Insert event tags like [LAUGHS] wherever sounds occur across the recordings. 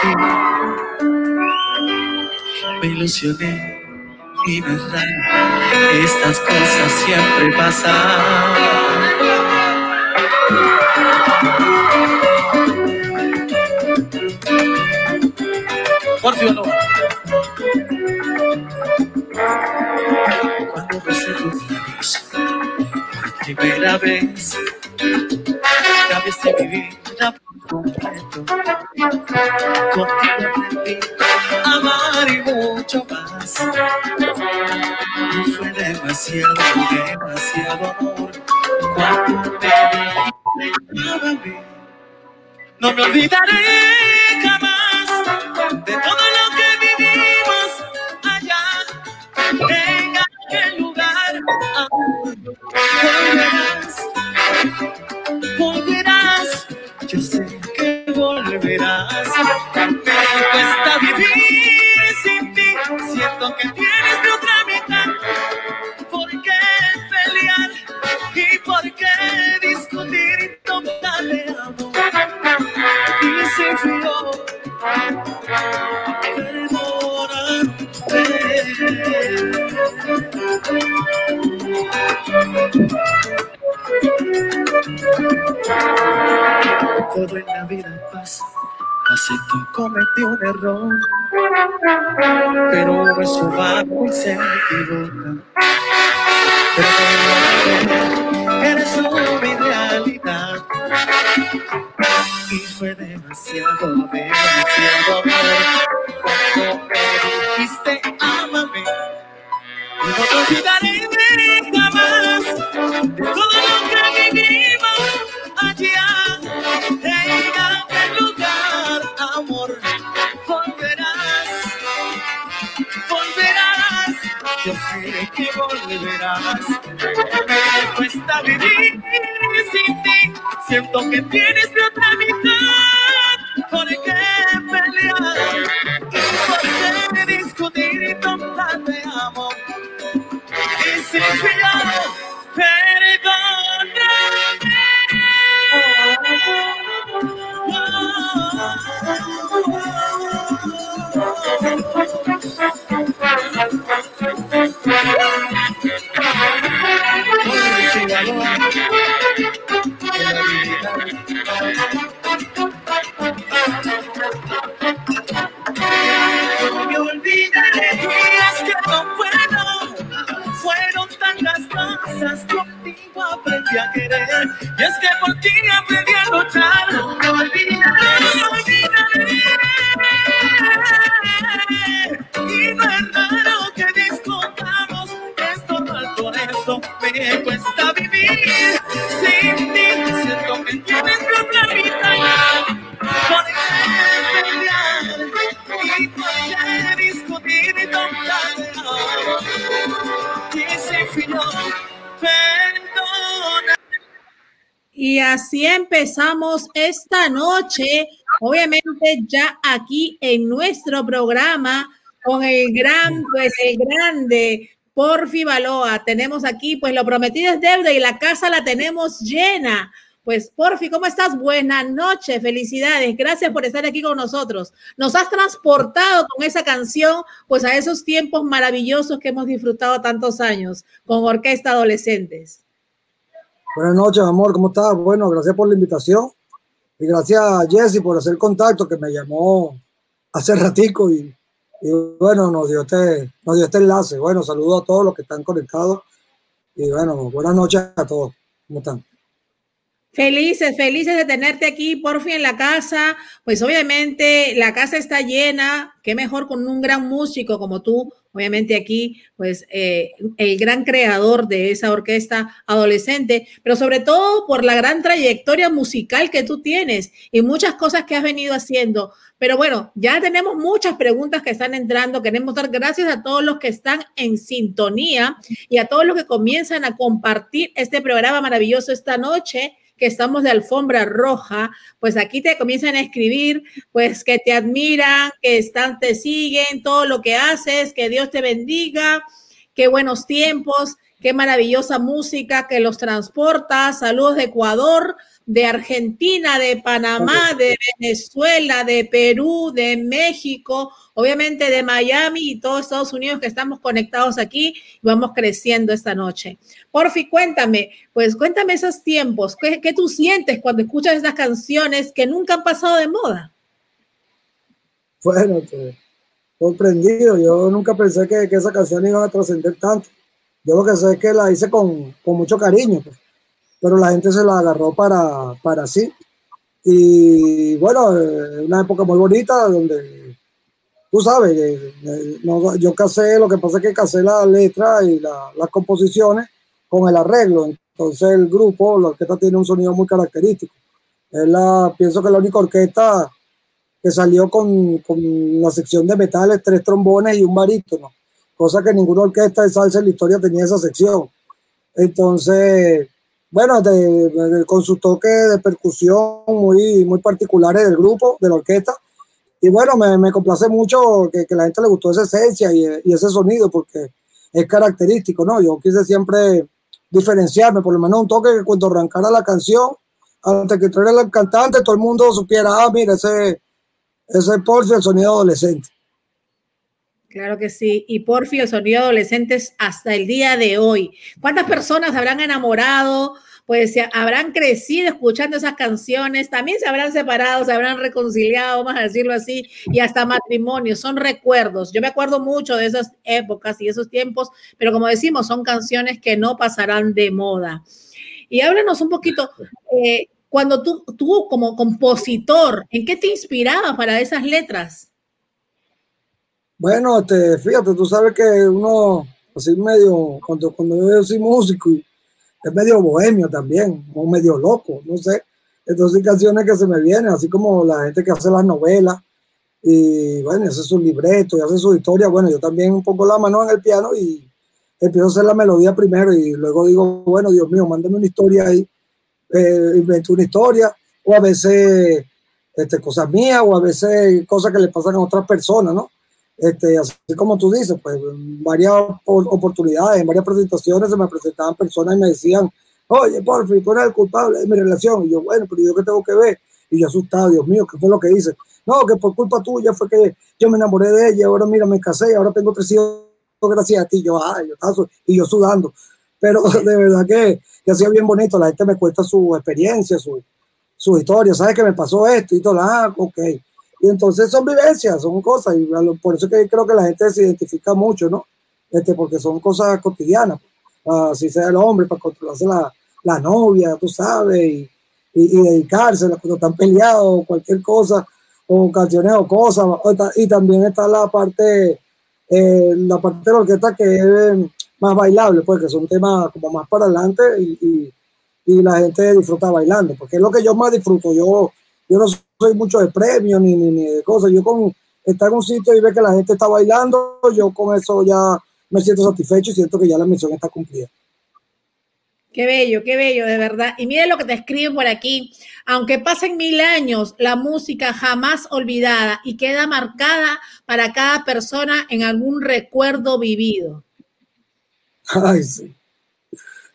ti. Me ilusioné y verdad, estas cosas siempre pasan. Cuando besé tus labios por primera vez, cambiaste mi vida. A amar y mucho más. Y fue demasiado, demasiado amor cuando me dijiste, no me olvidaré jamás de todo lo que vivimos allá en aquel lugar. Volverás, volverás, yo sé Me cuesta vivir sin ti, siento que tienes mi otra mitad. ¿Por qué pelear y por qué discutir? Tómate amor y se frío. Todo en la vida pasa, acepto cometí un error, pero eso va y se equivoca. Pero eres mi realidad y fue demasiado, demasiado amor. Cuando me dijiste ámame y no te olvidaré volverás me cuesta vivir sin ti. Siento que tienes mi otra mitad esta noche, obviamente ya aquí en nuestro programa con el gran, pues el grande Porfi Baloa. Tenemos aquí, pues lo prometido es deuda y la casa la tenemos llena. Pues Porfi, ¿cómo estás? Buenas noches, felicidades. Gracias por estar aquí con nosotros. Nos has transportado con esa canción, pues a esos tiempos maravillosos que hemos disfrutado tantos años con Orquesta Adolescentes. Buenas noches, amor, ¿cómo estás? Bueno, gracias por la invitación y gracias a Jesse por hacer contacto que me llamó hace [LAUGHS] ratico y, y bueno, nos dio, este, nos dio este enlace. Bueno, saludo a todos los que están conectados y bueno, buenas noches a todos. ¿Cómo están? Felices, felices de tenerte aquí por fin en la casa. Pues obviamente la casa está llena. Qué mejor con un gran músico como tú. Obviamente aquí, pues eh, el gran creador de esa orquesta adolescente, pero sobre todo por la gran trayectoria musical que tú tienes y muchas cosas que has venido haciendo. Pero bueno, ya tenemos muchas preguntas que están entrando. Queremos dar gracias a todos los que están en sintonía y a todos los que comienzan a compartir este programa maravilloso esta noche que estamos de alfombra roja, pues aquí te comienzan a escribir, pues que te admiran, que están, te siguen, todo lo que haces, que Dios te bendiga, qué buenos tiempos, qué maravillosa música que los transporta. Saludos de Ecuador, de Argentina, de Panamá, de Venezuela, de Perú, de México, obviamente de Miami y todos Estados Unidos que estamos conectados aquí y vamos creciendo esta noche. Porfi, cuéntame, pues cuéntame esos tiempos, ¿qué, qué tú sientes cuando escuchas estas canciones que nunca han pasado de moda? Bueno, pues, sorprendido, yo nunca pensé que, que esa canción iba a trascender tanto. Yo lo que sé es que la hice con, con mucho cariño. Pues pero la gente se la agarró para, para sí. Y bueno, eh, una época muy bonita donde, tú sabes, eh, eh, yo casé, lo que pasa es que casé la letra y las composiciones con el arreglo. Entonces el grupo, la orquesta tiene un sonido muy característico. Es la, pienso que la única orquesta que salió con, con una sección de metales, tres trombones y un barítono, cosa que ninguna orquesta de salsa en la historia tenía esa sección. Entonces, bueno, con su toque de percusión muy, muy particulares del grupo, de la orquesta. Y bueno, me, me complace mucho que, que, la gente le gustó esa esencia y, ese sonido, porque es característico, ¿no? Yo quise siempre diferenciarme, por lo menos un toque que cuando arrancara la canción, antes que entrara el cantante, todo el mundo supiera, ah, mira, ese, ese es el sonido adolescente. Claro que sí. Y Porfi, el sonido adolescentes hasta el día de hoy. ¿Cuántas personas habrán enamorado? Pues se habrán crecido escuchando esas canciones, también se habrán separado, se habrán reconciliado, vamos a decirlo así, y hasta matrimonio, son recuerdos. Yo me acuerdo mucho de esas épocas y esos tiempos, pero como decimos, son canciones que no pasarán de moda. Y háblanos un poquito, eh, cuando tú, tú como compositor, ¿en qué te inspiraba para esas letras? Bueno, este, fíjate, tú sabes que uno, así medio, cuando, cuando yo soy músico, es medio bohemio también, o medio loco, no sé. Entonces hay canciones que se me vienen, así como la gente que hace las novelas, y bueno, hace su libreto y hace su historia. Bueno, yo también pongo la mano en el piano y empiezo a hacer la melodía primero y luego digo, bueno, Dios mío, mándame una historia ahí, eh, invento una historia, o a veces este, cosas mías, o a veces cosas que le pasan a otras personas, ¿no? Este, así como tú dices, pues varias oportunidades, en varias presentaciones se me presentaban personas y me decían, oye, por fin, tú eres el culpable de mi relación. Y yo, bueno, pero yo qué tengo que ver. Y yo asustado, Dios mío, ¿qué fue lo que hice? No, que por culpa tuya fue que yo me enamoré de ella, ahora mira, me casé, ahora tengo tres hijos gracias a ti. Yo, ay, yo y yo sudando. Pero [LAUGHS] de verdad que, que ha sido bien bonito, la gente me cuenta su experiencia, su, su historia, ¿sabes que me pasó esto? Y todo, ah, ok. Y entonces son vivencias, son cosas, y por eso que creo que la gente se identifica mucho, ¿no? Este, porque son cosas cotidianas, así sea el hombre, para controlarse la, la novia, tú sabes, y, y, dedicarse cuando están peleados, cualquier cosa, o canciones o cosas, y también está la parte, eh, la parte de la orquesta que es más bailable, pues que son temas como más para adelante y, y, y la gente disfruta bailando, porque es lo que yo más disfruto, yo yo no soy mucho de premios ni, ni, de cosas. Yo con estar en un sitio y ver que la gente está bailando, yo con eso ya me siento satisfecho y siento que ya la misión está cumplida. Qué bello, qué bello, de verdad. Y mire lo que te escriben por aquí. Aunque pasen mil años, la música jamás olvidada y queda marcada para cada persona en algún recuerdo vivido. Ay, sí.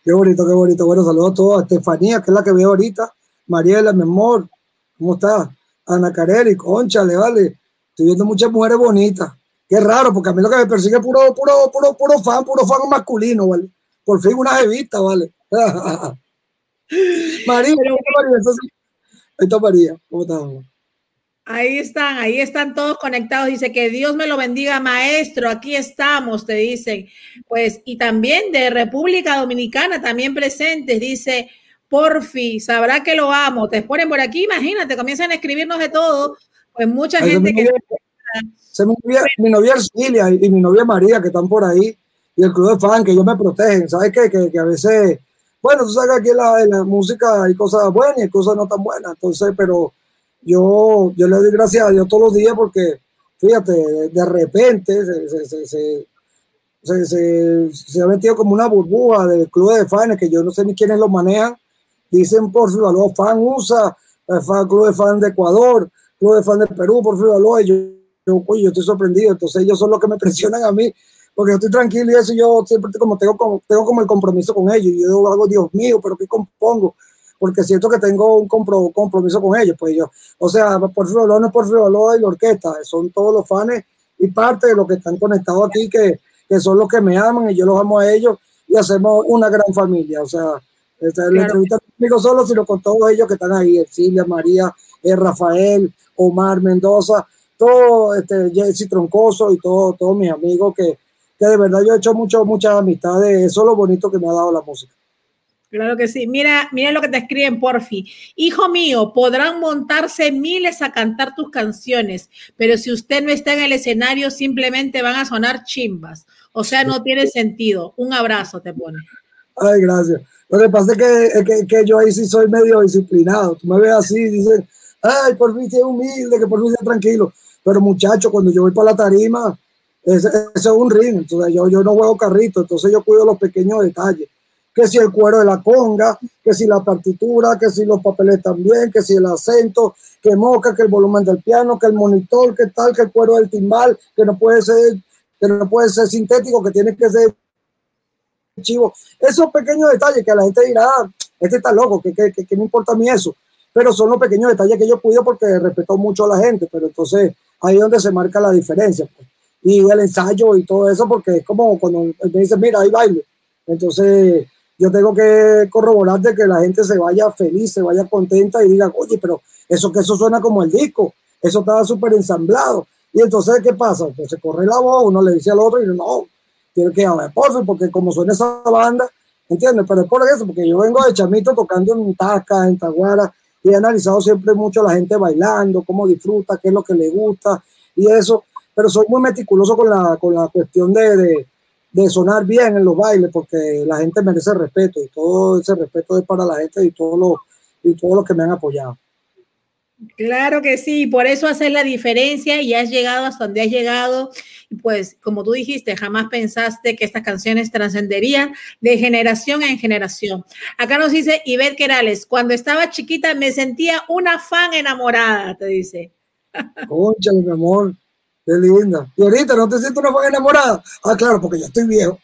Qué bonito, qué bonito. Bueno, saludos a todos. A Estefanía, que es la que veo ahorita. Mariela, mi amor. ¿Cómo está? Ana Careri, conchale, vale. Estoy viendo muchas mujeres bonitas. Qué raro, porque a mí lo que me persigue es puro, puro, puro, puro fan, puro fan masculino, ¿vale? Por fin una jevita, ¿vale? [LAUGHS] María, María? Ahí está María, ¿cómo estás? Ahí están, ahí están todos conectados. Dice que Dios me lo bendiga, maestro. Aquí estamos, te dicen. Pues, y también de República Dominicana, también presentes. Dice Porfi, sabrá que lo amo. Te ponen por aquí, imagínate, comienzan a escribirnos de todo. Pues mucha gente que. mi, novia, mi y, mi novia María, que están por ahí, y el club de fan, que ellos me protegen. ¿Sabes qué? Que, a veces, bueno, tú sabes que aquí en la, la, música hay cosas buenas y cosas no tan buenas. Entonces, pero yo, yo le doy gracias a Dios todos los días porque, fíjate, de, repente se, se, ha metido como una burbuja del club de fans que yo no sé ni quiénes lo manejan dicen por Valor, fan USA, fan, club de fan de Ecuador, club de fan de Perú, por Valor, y yo, yo, yo estoy sorprendido, entonces ellos son los que me [LAUGHS] presionan a mí, porque yo estoy tranquilo y eso yo siempre como tengo, como, tengo como el compromiso con ellos, yo hago, Dios mío, pero ¿qué compongo? porque siento que tengo un compromiso con ellos, pues yo, o sea, por Olor no es por Olor y la orquesta, son todos los fans y parte de los que están conectados aquí, que, que son los que me aman y yo los amo a ellos y hacemos una gran familia, o sea, esta, la entrevista no conmigo solo, sino con todos ellos que están ahí, Silvia, María, Rafael, Omar Mendoza, todo, este, Jesse Troncoso y todos todo mis amigos que, que de verdad yo he hecho mucho, muchas amistades, eso es lo bonito que me ha dado la música. Claro que sí. Mira, mira lo que te escriben, Porfi. Hijo mío, podrán montarse miles a cantar tus canciones, pero si usted no está en el escenario, simplemente van a sonar chimbas. O sea, no tiene sentido. Un abrazo te pone. Ay, gracias. Lo que pasa es que, que, yo ahí sí soy medio disciplinado. Tú me ves así y dices, ay, por fin sea humilde, que por fin sea tranquilo. Pero muchacho, cuando yo voy para la tarima, ese, es un ring. Entonces yo, yo no juego carrito, entonces yo cuido los pequeños detalles que si el cuero de la conga, que si la partitura, que si los papeles también, que si el acento, que moca, que el volumen del piano, que el monitor, que tal, que el cuero del timbal, que no puede ser, que no puede ser sintético, que tiene que ser chivo. Esos pequeños detalles que la gente dirá, ah, este está loco, que, que, que, no importa a mí eso. Pero son los pequeños detalles que yo cuido porque respeto mucho a la gente, pero entonces ahí es donde se marca la diferencia. Pues. Y el ensayo y todo eso, porque es como cuando me dicen, mira, hay baile. Entonces, yo tengo que corroborar de que la gente se vaya feliz, se vaya contenta y diga, oye, pero eso que eso suena como el disco, eso estaba súper ensamblado. Y entonces, ¿qué pasa? Pues se corre la voz, uno le dice al otro y no, tiene que haber por porque como suena esa banda, ¿entiendes? Pero es por eso, porque yo vengo de chamito tocando en Tasca, en Taguara, y he analizado siempre mucho a la gente bailando, cómo disfruta, qué es lo que le gusta y eso, pero soy muy meticuloso con la, con la cuestión de de sonar bien en los bailes, porque la gente merece respeto y todo ese respeto es para la gente y todos los y todos los que me han apoyado. Claro que sí, por eso haces la diferencia y has llegado hasta donde has llegado. Pues como tú dijiste, jamás pensaste que estas canciones trascenderían de generación en generación. Acá nos dice Ivette Querales, cuando estaba chiquita me sentía una fan enamorada, te dice. [LAUGHS] Concha, mi amor, Qué linda. Y ahorita no te siento una fan enamorada. Ah, claro, porque ya estoy viejo.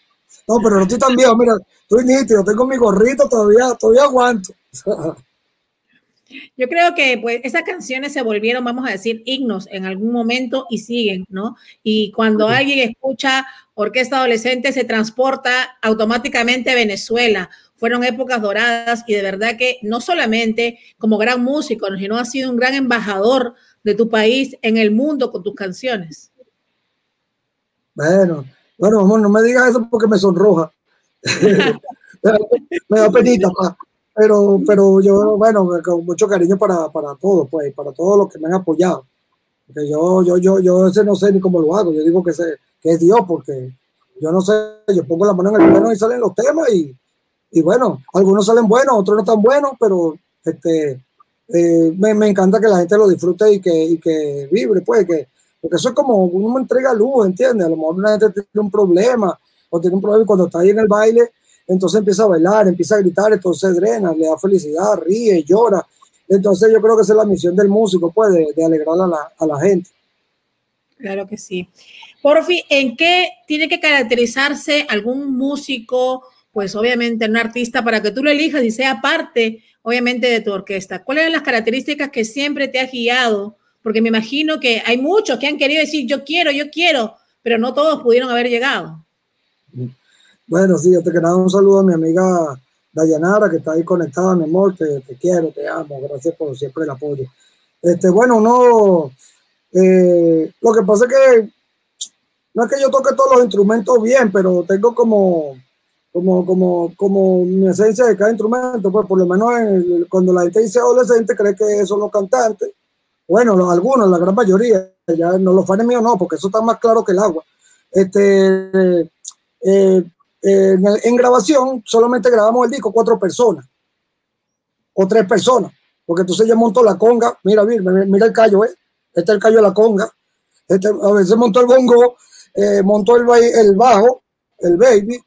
No, pero no estoy tan viejo. Mira, estoy nítido, tengo mi gorrito todavía, todavía aguanto. [LAUGHS] Yo creo que pues esas canciones se volvieron, vamos a decir, himnos en algún momento y siguen, ¿no? Y cuando alguien escucha Orquesta Adolescente se transporta automáticamente a Venezuela. Fueron épocas doradas y de verdad que no solamente como gran músico, sino ha sido un gran embajador de tu país en el mundo con tus canciones. Bueno, bueno, amor, no me digas eso porque me sonroja. [LAUGHS] [LAUGHS] me da penita, pero, pero yo, bueno, con mucho cariño para, para todos, pues, para todos los que me han apoyado. Porque yo, yo, yo, yo ese no sé ni cómo lo hago. Yo digo que, sé, que es Dios, porque yo no sé, yo pongo la mano en el piano y salen los temas y, y bueno, algunos salen buenos, otros no tan buenos, pero este, eh, me, me, encanta que la gente lo disfrute y que, y que vibre, pues, que, porque eso es como me entrega luz, ¿entiendes? A lo mejor una gente tiene un problema o tiene un problema y cuando está ahí en el baile, entonces empieza a bailar, empieza a gritar, entonces drena, le da felicidad, ríe, llora. Entonces yo creo que esa es la misión del músico, pues, de, alegrar a la, a la gente. Claro que sí. Porfi, ¿en qué tiene que caracterizarse algún músico, pues obviamente un artista, para que tú lo elijas y sea parte obviamente, de tu orquesta. ¿Cuáles son las características que siempre te ha guiado? Porque me imagino que hay muchos que han querido decir, yo quiero, yo quiero, pero no todos pudieron haber llegado. Bueno, sí, yo te quiero dar un saludo a mi amiga Dayanara, que está ahí conectada, mi amor, te, te quiero, te amo, gracias por siempre el apoyo. Este, bueno, no, eh, lo que pasa es que no es que yo toque todos los instrumentos bien, pero tengo como como, como, como mi esencia de cada instrumento, pues por lo menos cuando la gente dice adolescente cree que son los cantantes, bueno, los, algunos, la gran mayoría, ya no los fans míos no, porque eso está más claro que el agua. Este, eh, en, grabación solamente grabamos el disco cuatro personas o tres personas, porque entonces yo monto la conga, mira, mira, mira el callo, ¿eh? este es el callo de la conga, este, a veces monto el bongo, eh, monto el, el bajo, el baby,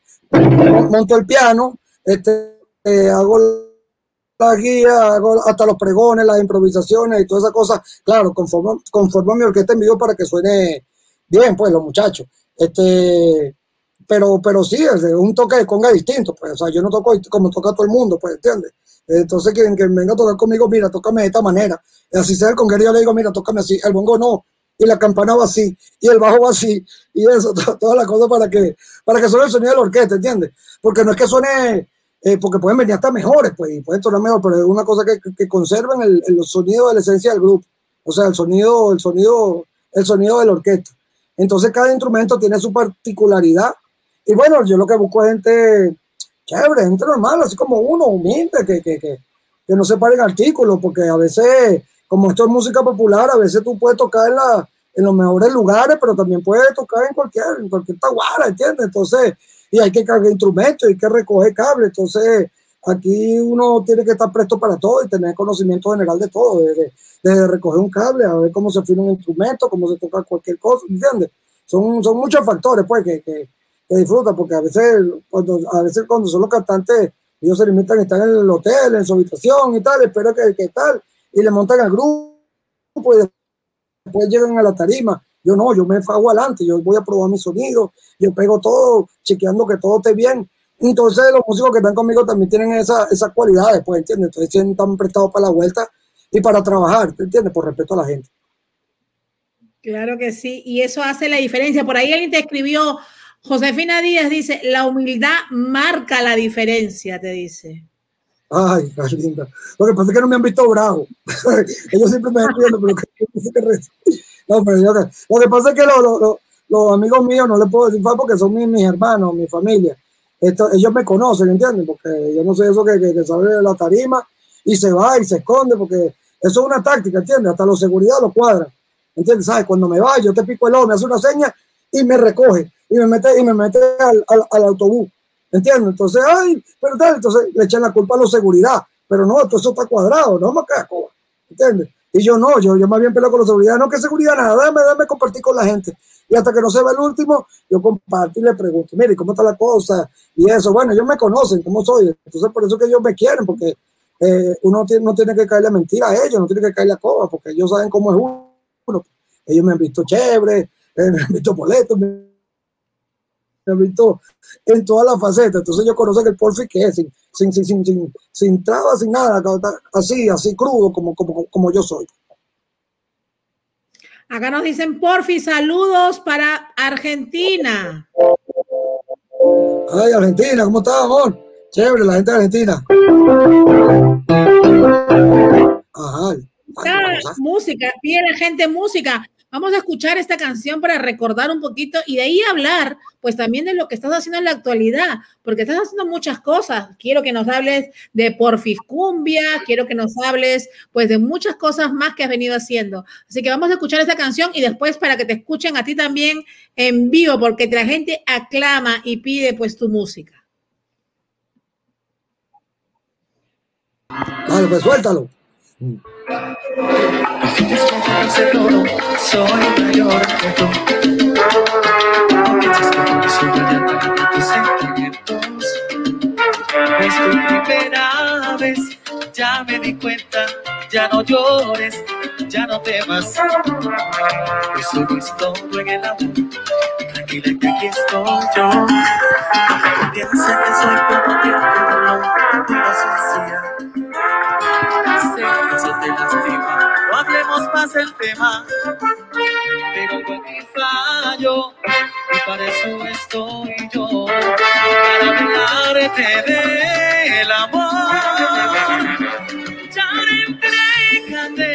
monto el piano, este, eh, hago la guía, hago hasta los pregones, las improvisaciones y todas esas cosas. Claro, conformo, conformo mi orquesta en vivo para que suene bien, pues, los muchachos. Este, pero, pero sí, es un toque de conga distinto, pues, o sea, yo no toco como toca todo el mundo, pues, ¿entiendes? Entonces, quien, quien venga a tocar conmigo, mira, tócame de esta manera. Así sea el conguero, yo le digo, mira, tócame así. El bongo no, y la campana va así, y el bajo va así, y eso, [LAUGHS] todas las cosas para que, para que suene el sonido de la orquesta, ¿entiendes? Porque no es que suene, eh, porque pueden venir hasta mejores, pues, y pueden sonar mejor, pero es una cosa que, que conserven el, el, sonido de la esencia del grupo, o sea, el sonido, el sonido, el sonido de la orquesta. Entonces, cada instrumento tiene su particularidad, y bueno, yo lo que busco es gente chévere, gente normal, así como uno, humilde, que, que, que, que no se paren artículos, porque a veces como esto es música popular, a veces tú puedes tocar en, la, en los mejores lugares, pero también puedes tocar en cualquier, en cualquier taguara, ¿entiendes? Entonces, y hay que cargar instrumentos, hay que recoger cables, entonces aquí uno tiene que estar presto para todo y tener conocimiento general de todo, desde, desde recoger un cable, a ver cómo se afina un instrumento, cómo se toca cualquier cosa, ¿entiendes? Son, son muchos factores, pues, que, que, que disfrutan, porque a veces, cuando, a veces cuando son los cantantes, ellos se limitan a estar en el hotel, en su habitación y tal, espero que, tal, y le montan al grupo y después llegan a la tarima. Yo no, yo me fago adelante, yo voy a probar mi sonido, yo pego todo, chequeando que todo esté bien. Entonces los músicos que están conmigo también tienen esa, esas cualidades, pues, ¿entiendes? Entonces están prestados para la vuelta y para trabajar, ¿entiendes? Por respeto a la gente. Claro que sí, y eso hace la diferencia. Por ahí alguien te escribió, Josefina Díaz dice, la humildad marca la diferencia, te dice. Ay, qué linda. Lo que pasa es que no me han visto bravo. [LAUGHS] Ellos siempre me entienden, pero que, no, pero yo, lo que pasa es que los, los, amigos míos no les puedo decir porque son mis, mis hermanos, mi familia. Esto, ellos me conocen, ¿entienden? Porque yo no sé eso que, que, que sale de la tarima y se va y se esconde, porque eso es una táctica, ¿entiendes? Hasta la seguridad lo cuadra. ¿Entiendes? ¿Sabes? Cuando me va, yo te pico el ojo, me hace una seña y me recoge y me mete, y me mete al, al, al autobús. ¿Entiendes? Entonces, ay, pero tal, entonces le echan la culpa a la seguridad. Pero no, todo eso está cuadrado, no me cago. ¿Entiendes? Y yo no, yo, yo más bien peleo con la seguridad, no que seguridad nada, dame, dame compartir con la gente. Y hasta que no se ve el último, yo comparto y le pregunto, mire, ¿cómo está la cosa? Y eso, bueno, ellos me conocen, ¿cómo soy? Entonces, por eso que ellos me quieren, porque eh, uno tiene, no tiene que caerle mentira a ellos, no tiene que caerle a coba, porque ellos saben cómo es uno. Ellos me han visto chévere, eh, [LAUGHS] me han visto boletos, me visto en todas las facetas. Entonces yo conozco que el porfi que es, sin, sin, sin, sin, sin, sin trabas, sin nada, así, así crudo como, como, como yo soy. Acá nos dicen, porfi, saludos para Argentina. Ay, Argentina, ¿cómo estás, amor? Chévere, la gente de Argentina. Ajá. Ay, música, pide la gente música. Vamos a escuchar esta canción para recordar un poquito y de ahí hablar, pues también de lo que estás haciendo en la actualidad, porque estás haciendo muchas cosas. Quiero que nos hables de Porfiscumbia, quiero que nos hables, pues, de muchas cosas más que has venido haciendo. Así que vamos a escuchar esta canción y después para que te escuchen a ti también en vivo, porque la gente aclama y pide, pues, tu música. Vale, pues suéltalo. Si desconoce todo, soy mayor que tú. No pienses que eso yo ya tus sentimientos. Es tu primera vez, ya me di cuenta. Ya no llores, ya no temas. Eso no en el amor. Tranquila que aquí estoy yo. Piensa que soy como mi no, inocencia. Sé No hablemos más del tema. Pero algo en mi fallo. Y para eso estoy yo. Para hablarte del amor. Ya entrégate.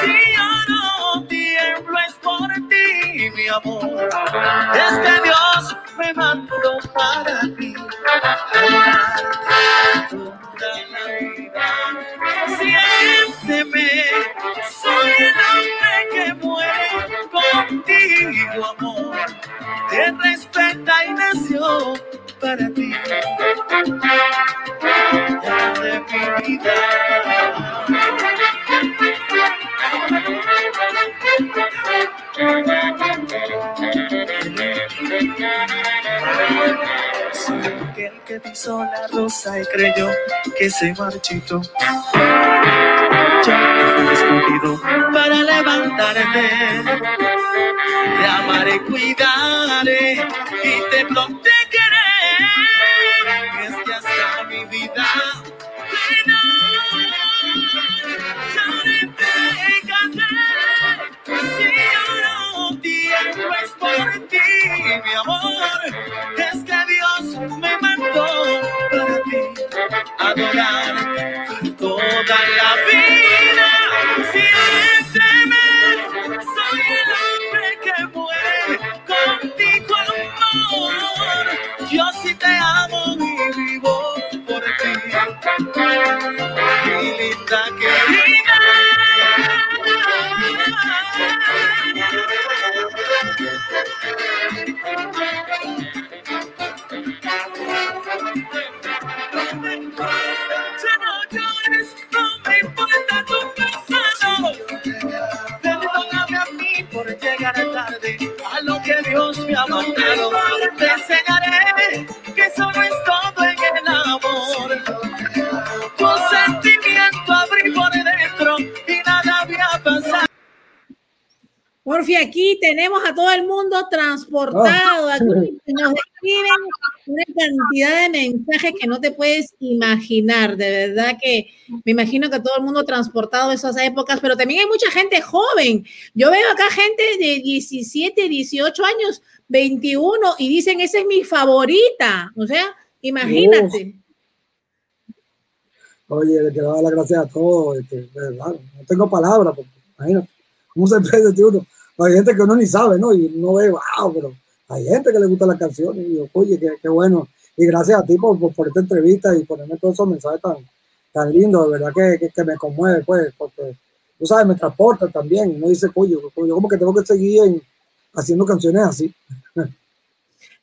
Si yo no tiemblo es por ti, mi amor. Es que Dios me mandó para ti. Siénteme, soy el hombre que muere contigo, amor. Te respeta y nació para ti. Ya de mi vida. Soy aquel que pisó la rosa y creyó que se marchitó. Yo que fui escogido para levantarte. te amaré, cuidaré y te protegeré. Es que hasta mi vida por ti, mi amor, es que Dios me mandó para ti adorar tenemos a todo el mundo transportado. Aquí nos escriben una cantidad de mensajes que no te puedes imaginar. De verdad que me imagino que todo el mundo transportado esas épocas, pero también hay mucha gente joven. Yo veo acá gente de 17, 18 años, 21 y dicen, esa es mi favorita. O sea, imagínate. Oye, le quiero dar las gracias a todos. Este, de verdad, no tengo palabras, porque imagínate, ¿cómo se uno? Hay gente que uno ni sabe, ¿no? Y uno ve, wow, pero hay gente que le gusta la canción y yo, oye, qué, bueno. Y gracias a ti por, por, esta entrevista y ponerme todos esos mensajes tan, tan lindos, de verdad que, que, me conmueve, pues, porque, tú sabes, me transporta también. Y uno dice, oye, yo como que tengo que seguir en, haciendo canciones así. [LAUGHS]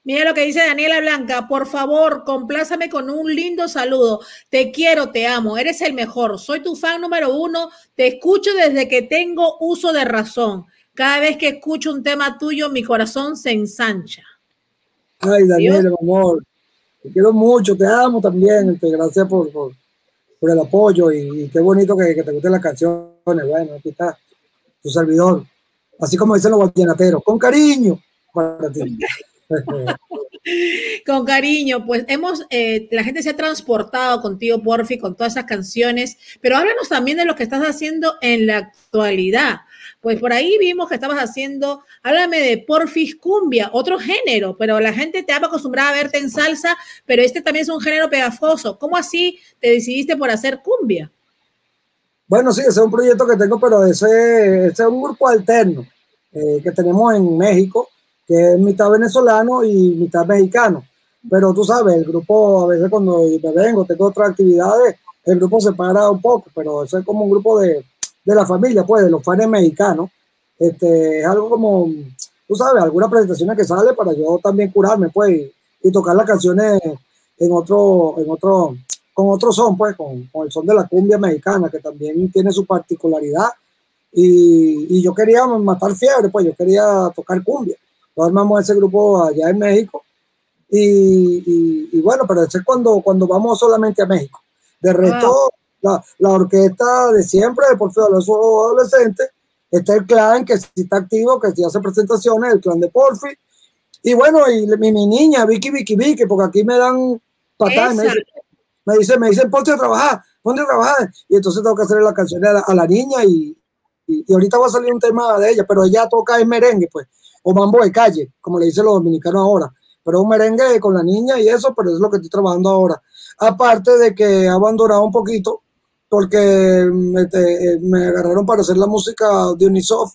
Mira lo que dice Daniela Blanca, por favor, complázame con un lindo saludo. Te quiero, te amo, eres el mejor. Soy tu fan número uno. Te escucho desde que tengo uso de razón. Cada vez que escucho un tema tuyo, mi corazón se ensancha. Ay, Daniel, mi amor, te quiero mucho, te amo también. Te, gracias por, por, por, el apoyo y, y qué bonito que, que, te gusten las canciones. Bueno, aquí está tu servidor. Así como dicen los guayanateros, con cariño para ti. [LAUGHS] con cariño, pues hemos, eh, la gente se ha transportado contigo, Porfi, con todas esas canciones, pero háblanos también de lo que estás haciendo en la actualidad. Pues por ahí vimos que estabas haciendo, háblame de Porfis Cumbia, otro género, pero la gente te ha acostumbrado a verte en salsa, pero este también es un género pegajoso. ¿Cómo así te decidiste por hacer cumbia? Bueno, sí, ese es un proyecto que tengo, pero ese, ese es un grupo alterno eh, que tenemos en México, que es mitad venezolano y mitad mexicano. Pero tú sabes, el grupo, a veces cuando me vengo, tengo otras actividades, el grupo se para un poco, pero eso es como un grupo de, de la familia, pues, de los fans mexicanos. Este, es algo como, tú sabes, algunas presentaciones que sale para yo también curarme, pues, y, y tocar las canciones en otro, en otro, con otro son, pues, con, con, el son de la cumbia mexicana, que también tiene su particularidad. Y, y yo quería matar fiebre, pues, yo quería tocar cumbia. Entonces armamos ese grupo allá en México. Y, y, y, bueno, pero ese es cuando, cuando vamos solamente a México. De resto, wow. La, la, orquesta de siempre, de Porfi de los adolescentes, está el clan que sí está activo, que sí hace presentaciones, el clan de Porfi. Y bueno, y mi, mi niña, Vicky, Vicky, Vicky, porque aquí me dan patadas, me dicen, me dicen, me dicen, ponte a trabajar, ponte a trabajar. Y entonces tengo que hacer la canción a la, a la niña y, y, y, ahorita va a salir un tema de ella, pero ella toca en merengue, pues, o mambo de calle, como le dicen los dominicanos ahora. Pero un merengue con la niña y eso, pero es lo que estoy trabajando ahora. Aparte de que he abandonado un poquito, porque me, te, me agarraron para hacer la música de Unisoft,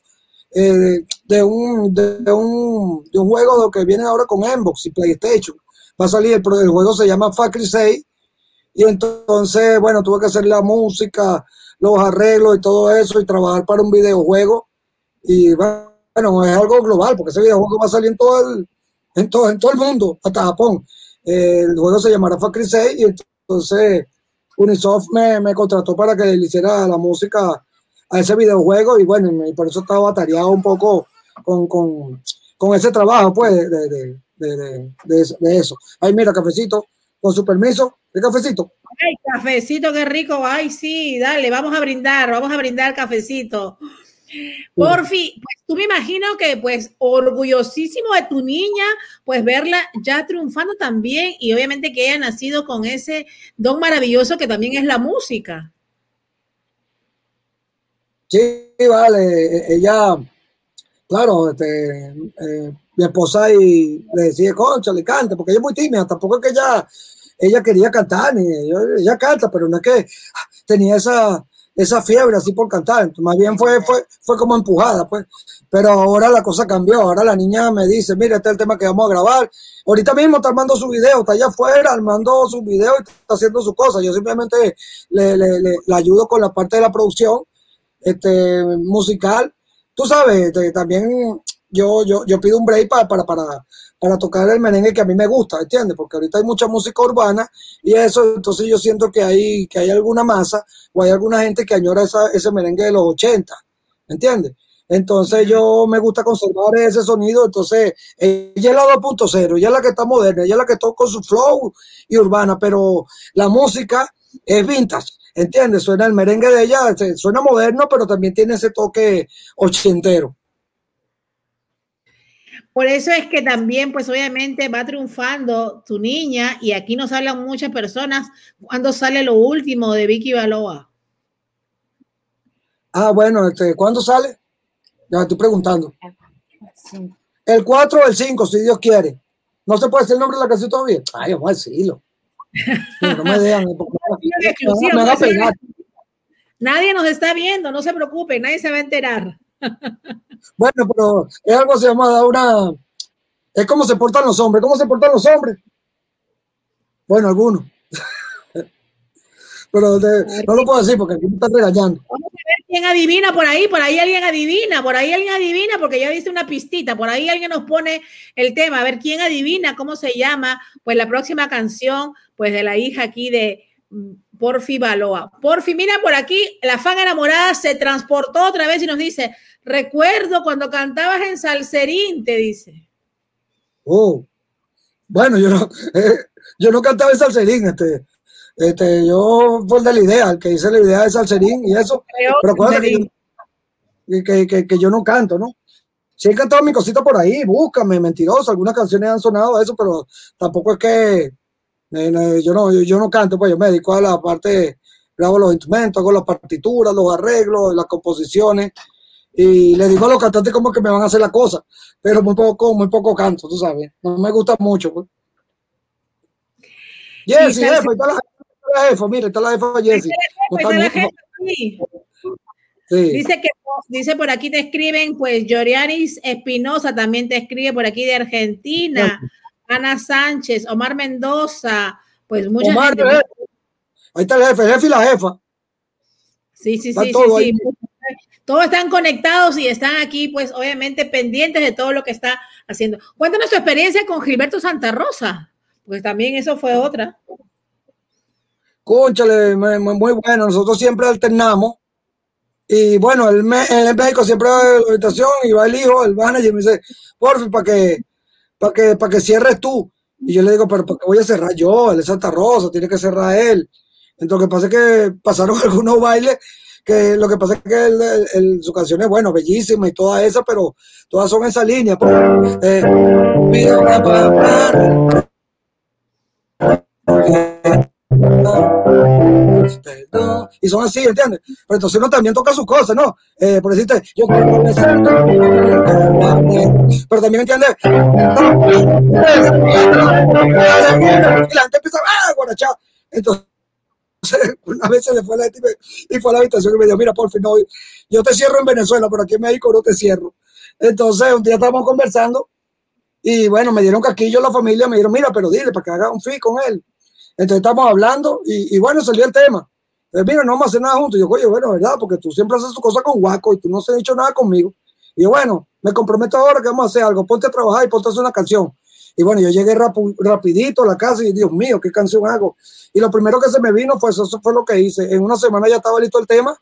eh, de, un, de, un, de un juego que viene ahora con Xbox y PlayStation. Va a salir, el, el juego se llama Factory 6, y entonces, bueno, tuve que hacer la música, los arreglos y todo eso, y trabajar para un videojuego. Y bueno, es algo global, porque ese videojuego va a salir en todo el, en todo, en todo el mundo, hasta Japón. Eh, el juego se llamará Factory 6 y entonces Unisoft me, me, contrató para que le hiciera la música a ese videojuego y bueno, y por eso estaba batallado un poco con, con, con ese trabajo, pues, de, de, de, de, eso. Ay, mira, cafecito, con su permiso, ¿qué cafecito? Ay, cafecito, qué rico, ay, sí, dale, vamos a brindar, vamos a brindar cafecito. Porfi, pues tú me imagino que pues orgullosísimo de tu niña, pues verla ya triunfando también y obviamente que haya nacido con ese don maravilloso que también es la música. Sí, vale, ella, claro, este, eh, mi esposa y le decía, concha, le canta, porque ella es muy tímida, tampoco es que ella, ella quería cantar, ni ella, canta, pero no es que tenía esa, esa fiebre así por cantar, más bien fue, fue, fue como empujada, pues. Pero ahora la cosa cambió, ahora la niña me dice, mira, este es el tema que vamos a grabar. Ahorita mismo está armando su video, está allá afuera armando su video y está haciendo su cosa. Yo simplemente le, le, le, le ayudo con la parte de la producción este, musical. Tú sabes, este, también yo, yo, yo pido un break para, para, para, para tocar el merengue que a mí me gusta, ¿entiendes? Porque ahorita hay mucha música urbana y eso, entonces yo siento que hay, que hay alguna masa o hay alguna gente que añora esa, ese merengue de los 80, ¿entiendes? Entonces yo me gusta conservar ese sonido, entonces ella es la 2.0, ella es la que está moderna, ella es la que toca su flow y urbana, pero la música es vintage, ¿entiendes? Suena el merengue de ella, suena moderno, pero también tiene ese toque ochentero. Por eso es que también, pues obviamente va triunfando tu niña y aquí nos hablan muchas personas cuando sale lo último de Vicky Baloa. Ah, bueno, este, ¿cuándo sale? Ya estoy preguntando. El 4 o el 5, si Dios quiere. No se puede decir el nombre de la canción todavía. Ay, vamos a decirlo. [LAUGHS] No me dejan. Nadie nos está viendo, no se preocupe, nadie se va a enterar. [LAUGHS] Bueno, pero es algo que se llama una. Es como se portan los hombres. ¿Cómo se portan los hombres? Bueno, algunos. [LAUGHS] pero no lo puedo decir porque aquí me están regañando. Vamos a ver quién adivina por ahí. Por ahí alguien adivina. Por ahí alguien adivina porque ya dice una pistita. Por ahí alguien nos pone el tema. A ver quién adivina cómo se llama. Pues la próxima canción, pues de la hija aquí de Porfi Baloa. Porfi, mira por aquí, la fan enamorada se transportó otra vez y nos dice, recuerdo cuando cantabas en Salserín, te dice. Oh, bueno, yo no, [LAUGHS] eh, yo no cantaba en Salserín, este, este, yo fue de la idea, el que hice la idea de Salserín y eso, pero que, que, que, que, yo no canto, ¿no? Sí he cantado mi cosita por ahí, búscame, mentiroso, algunas canciones han sonado eso, pero tampoco es que yo no, yo, no canto, pues yo me dedico a la parte, grabo los instrumentos, hago las partituras, los arreglos, las composiciones, y le digo a los cantantes como que me van a hacer la cosa, pero muy poco, muy poco canto, tú sabes, no me gusta mucho. Pues. Jessy, jefa, está la, jefa, mira, está la jefa Jessy. Dice que dice por aquí te escriben, pues Yorianis Espinosa también te escribe por aquí de Argentina. Ana Sánchez, Omar Mendoza, pues mucha gente. Ahí está el jefe, el jefe y la jefa. Sí, sí, sí, todo sí, sí. Todos están conectados y están aquí, pues obviamente pendientes de todo lo que está haciendo. Cuéntanos tu experiencia con Gilberto Santa Rosa, pues también eso fue otra. Cónchale, muy bueno. Nosotros siempre alternamos. Y bueno, el, el médico siempre va a la habitación y va el hijo, el manager, me dice, por fin, para que para que, para que cierres tú. Y yo le digo, pero ¿para qué voy a cerrar yo? Él es Santa Rosa, tiene que cerrar él. Entonces, lo que pasa es que [LAUGHS] pasaron [LAUGHS] algunos bailes que lo que pasa es que su canción es, bueno, bellísima y toda esa, pero todas son esa línea. Pues, eh, [LAUGHS] y son así, ¿entiendes? Pero entonces uno también toca sus cosas, ¿no? Eh, por decirte, yo quiero pero también entiendes. Y la gente empieza a guarachar. Entonces, una vez se le fue la gente y fue a la habitación y me dijo, mira, por fin, yo te cierro en Venezuela, pero aquí en México no te cierro. Entonces, un día estábamos conversando y bueno, me dieron caquillo la familia, me dijeron, mira, pero dile para que haga un fi con él. Entonces estamos hablando y, bueno, salió el tema. Entonces, mira, no vamos a hacer nada juntos. Yo, oye, bueno, ¿verdad? Porque tú siempre haces tu cosa con Guaco y tú no has hecho nada conmigo. Y yo, bueno, me comprometo ahora que vamos a hacer algo. Ponte a trabajar y ponte a hacer una canción. Y bueno, yo llegué rapidito a la casa y Dios mío, ¿qué canción hago? Y lo primero que se me vino fue eso, eso fue lo que hice. En una semana ya estaba listo el tema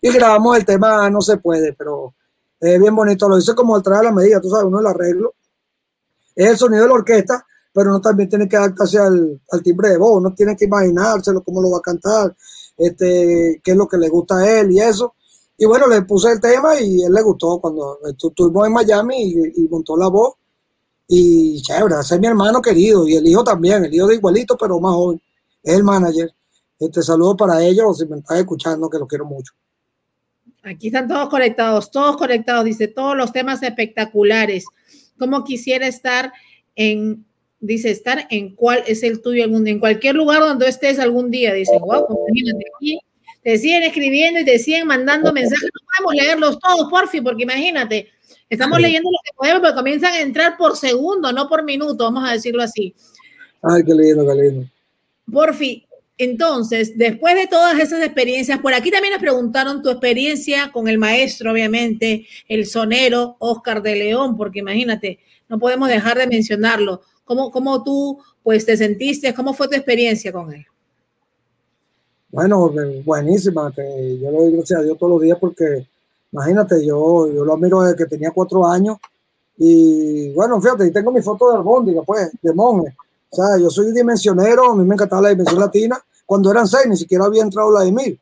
y grabamos el tema No se puede, pero es bien bonito. Lo hice como al traer la medida, tú sabes, uno el arreglo. Es el sonido de la orquesta, pero uno también tiene que adaptarse al, al timbre de voz, uno tiene que imaginárselo, cómo lo va a cantar, este, qué es lo que le gusta a él y eso. Y bueno, le puse el tema y él le gustó cuando estuvimos en Miami y, montó la voz. Y chévere, ese es mi hermano querido y el hijo también, el hijo de igualito, pero más joven. Es el manager. Este saludo para ellos, si me están escuchando, que los quiero mucho. Aquí están todos conectados, todos conectados, dice, todos los temas espectaculares. Como quisiera estar en, dice, estar en cuál es el tuyo, en cualquier lugar donde estés algún día. Dice, wow, imagínate aquí, te siguen escribiendo y te siguen mandando mensajes. No podemos leerlos todos, porfi, porque imagínate, estamos leyendo lo que podemos, pero comienzan a entrar por segundo, no por minuto, vamos a decirlo así. Ay, qué lindo, qué lindo. Porfi, entonces, después de todas esas experiencias, por aquí también nos preguntaron tu experiencia con el maestro, obviamente, el sonero Oscar de León, porque imagínate, no podemos dejar de mencionarlo. ¿Cómo, cómo tú pues te sentiste? ¿Cómo fue tu experiencia con él? Bueno, buenísima. yo le doy gracias a Dios todos los días porque, imagínate, yo, yo lo admiro desde que tenía cuatro años. Y bueno, fíjate, tengo mi foto de albóndiga, pues, de monje. O sea, yo soy dimensionero, a mí me encantaba la dimensión latina. Cuando eran seis, ni siquiera había entrado la de mil.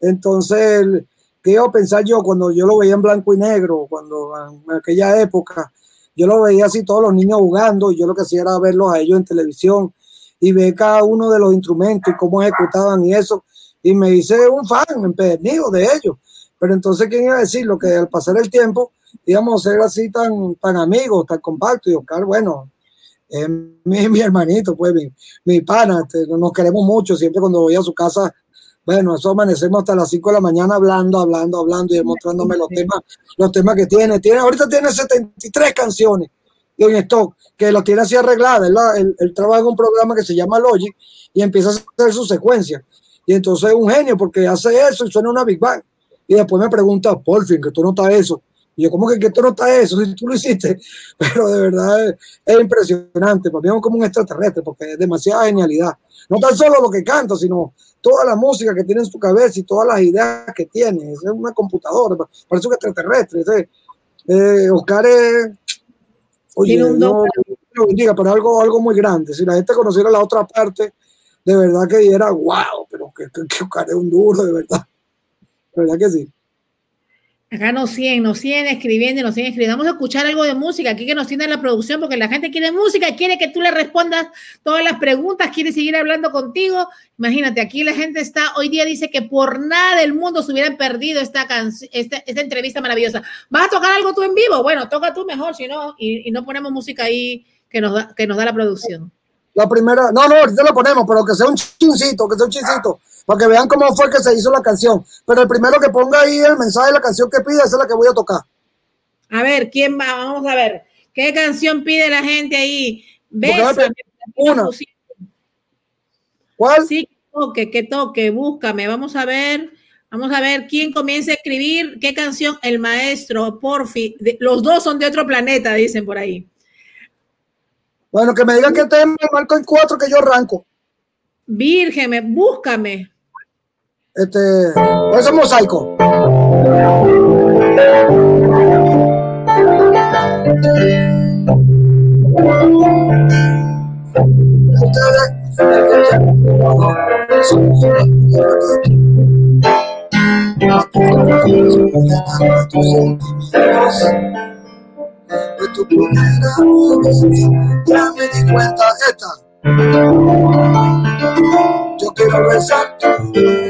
Entonces, ¿qué iba a pensar yo cuando yo lo veía en blanco y negro? Cuando en aquella época yo lo veía así, todos los niños jugando, y yo lo que hacía era verlos a ellos en televisión y ver cada uno de los instrumentos y cómo ejecutaban y eso. Y me hice un fan empedernido de ellos. Pero entonces, ¿quién iba a decir? Lo que al pasar el tiempo íbamos a ser así tan, tan amigos, tan compactos. Y Oscar, bueno, es mi, [LAUGHS] hermanito, pues mi, mi pana, este, nos queremos mucho, siempre cuando voy a su casa, bueno, eso amanecemos hasta las 5 de la mañana hablando, hablando, hablando y demostrándome los temas, los temas que tiene. tiene ahorita tiene 73 canciones en stock, que lo tiene así arreglada. Él, él, trabaja en un programa que se llama Logic y empieza a hacer su secuencia. Y entonces es un genio porque hace eso y suena una Big Bang. Y después me pregunta, por fin, que tú no estás eso. Y yo, ¿cómo que, que tú no estás eso? Si tú lo hiciste. [LAUGHS] Pero de verdad es, impresionante. Para mí es como un extraterrestre porque es demasiada genialidad. No tan solo lo que canta, sino toda la música que tiene en su cabeza y todas las ideas que tiene. Es una computadora, parece un extraterrestre. Eh, Oscar es. Oye, no, no bendiga, pero algo, algo muy grande. Si la gente conociera la otra parte, de verdad que era wow, pero que, que Oscar es un duro, de verdad. De verdad que sí. Acá nos siguen, nos siguen escribiendo y nos siguen escribiendo. Vamos a escuchar algo de música aquí que nos tiene la producción porque la gente quiere música, quiere que tú le respondas todas las preguntas, quiere seguir hablando contigo. Imagínate, aquí la gente está, hoy día dice que por nada del mundo se hubieran perdido esta, esta, esta entrevista maravillosa. ¿Vas a tocar algo tú en vivo? Bueno, toca tú mejor, si no, y, no ponemos música ahí que nos da, que nos da la producción. La primera, no, no, ahorita la ponemos, pero que sea un chincito, que sea un chincito para que vean cómo fue que se hizo la canción. Pero el primero que ponga ahí el mensaje de la canción que pide, esa es la que voy a tocar. A ver, ¿quién va? Vamos a ver. ¿Qué canción pide la gente ahí? Bésame. Una. ¿Cuál? Sí, que toque, que toque, búscame. Vamos a ver. Vamos a ver quién comienza a escribir qué canción. El maestro, Porfi. Los dos son de otro planeta, dicen por ahí. Bueno, que me digan que tema marco en cuatro que yo arranco. Virgen, búscame. Este, es un mosaico. ya me di cuenta esta yo quiero besar tu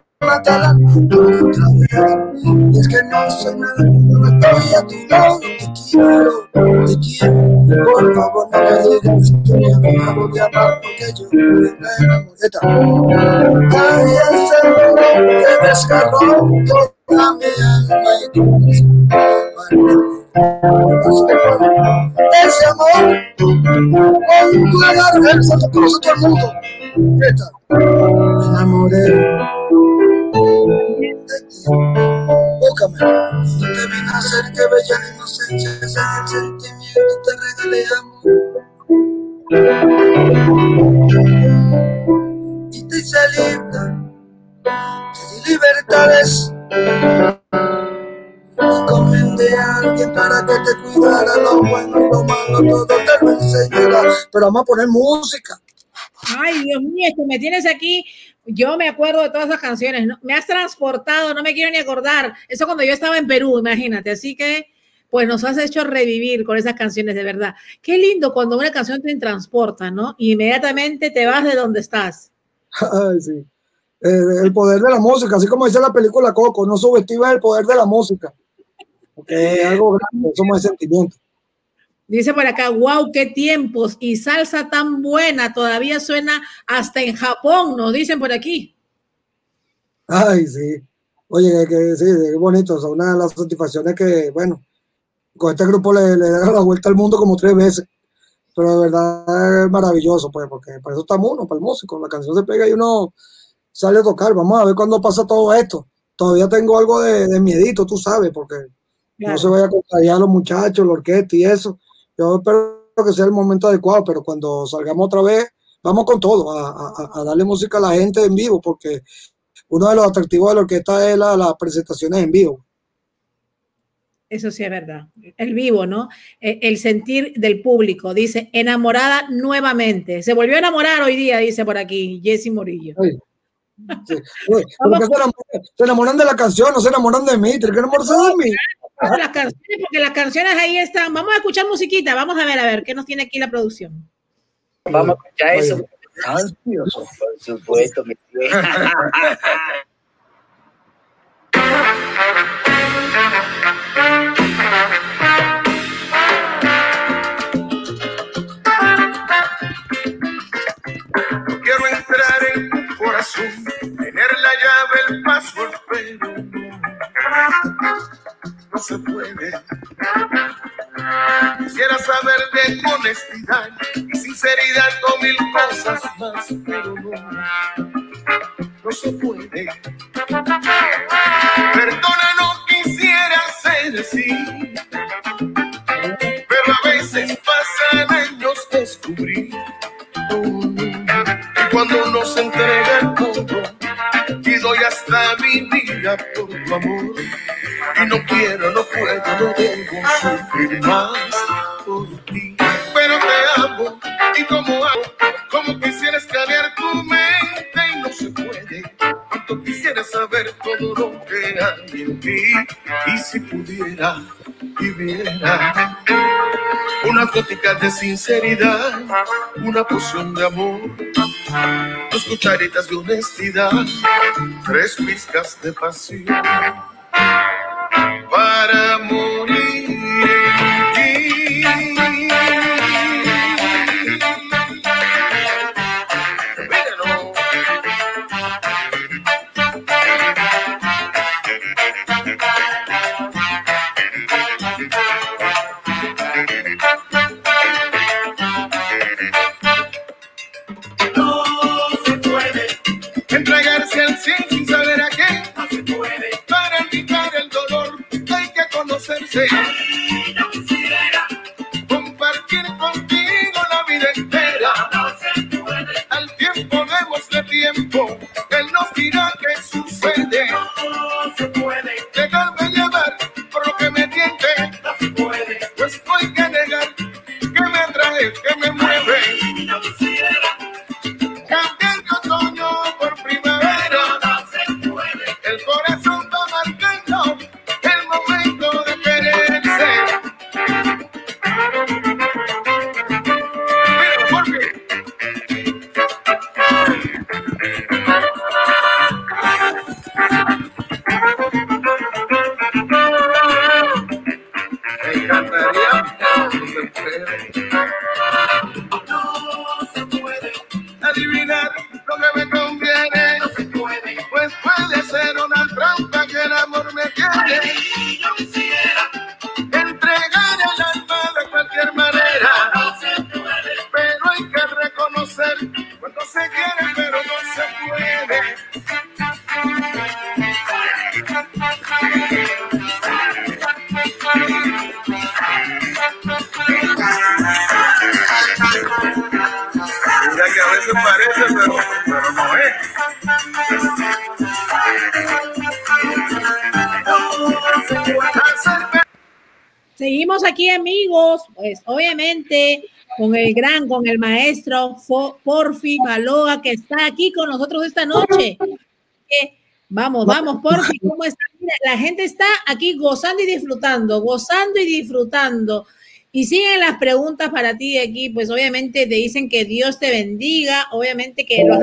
matar otra vez. Es que no soy nada, no estoy a tu lado, te quiero, te quiero. Por favor, no me digas que me acabo de amar porque yo me enamoré. Ay, ese amor que desgarró toda mi alma y tu ese amor con tu agarre, el foto conoce todo el mundo. ¿Qué tal? Me enamoré Búscame. No te vine a hacer que bella la inocencia, es el sentimiento, te regalé amor. Y te hice libre, te di libertades. de alguien para que te cuidara lo bueno lo malo, todo te lo enseñará. Pero vamos a poner música. Ay, Dios mío, es que me tienes aquí. Yo me acuerdo de todas esas canciones. Me has transportado, no me quiero ni acordar. Eso cuando yo estaba en Perú, imagínate. Así que, pues nos has hecho revivir con esas canciones de verdad. Qué lindo cuando una canción te transporta, ¿no? Y inmediatamente te vas de donde estás. Ay, sí. Eh, el poder de la música, así como dice la película Coco, no subestima el poder de la música. Porque es algo grande, somos de sentimiento. Dice por acá, wow, qué tiempos y salsa tan buena, todavía suena hasta en Japón, nos dicen por aquí. Ay, sí. Oye, que, sí, qué bonito, es una de las satisfacciones que, bueno, con este grupo le, le da la vuelta al mundo como tres veces, pero de verdad es maravilloso, pues, porque para eso estamos uno, para el músico, la canción se pega y uno sale a tocar, vamos a ver cuándo pasa todo esto. Todavía tengo algo de, de miedito, tú sabes, porque no se vaya a contagiar a los muchachos, la orquesta y eso yo espero que sea el momento adecuado, pero cuando salgamos otra vez, vamos con todo, a, darle música a la gente en vivo, porque uno de los atractivos de la orquesta es la, las presentaciones en vivo. Eso sí es verdad. El vivo, ¿no? E, el sentir del público. Dice, enamorada nuevamente. Se volvió a enamorar hoy día, dice por aquí Jesse Morillo. Se, enamoran, de la canción, no se enamoran de mí. Tienen que enamorarse de mí las canciones, porque las canciones ahí están. Vamos a escuchar musiquita, vamos a ver, a ver, qué nos tiene aquí la producción. Vamos a escuchar eso. Ansioso, por supuesto. Quiero [LAUGHS] no se puede. Quisiera saber de honestidad y sinceridad con mil cosas más, pero no, no se puede. Perdona, no quisiera ser así, pero a veces pasan años descubrir. Y cuando uno se entrega todo, y doy hasta mi vida por tu amor y no quiero, no puedo, no debo sufrir más por ti. Pero te amo y como hago, quisiera saber todo lo que hay en ti. Y si pudiera viviera unas goticas de sinceridad, una poción de amor, dos cucharitas de honestidad, tres pizcas de pasión. Para morir entregarse al cien sin saber a qué. No se puede para evitar el dolor hay que conocerse. Con el gran, con el maestro Porfi Baloa, que está aquí con nosotros esta noche. Eh, vamos, vamos, Porfi, ¿cómo está? Mira, la gente está aquí gozando y disfrutando, gozando y disfrutando. Y siguen las preguntas para ti aquí, pues obviamente te dicen que Dios te bendiga, obviamente que los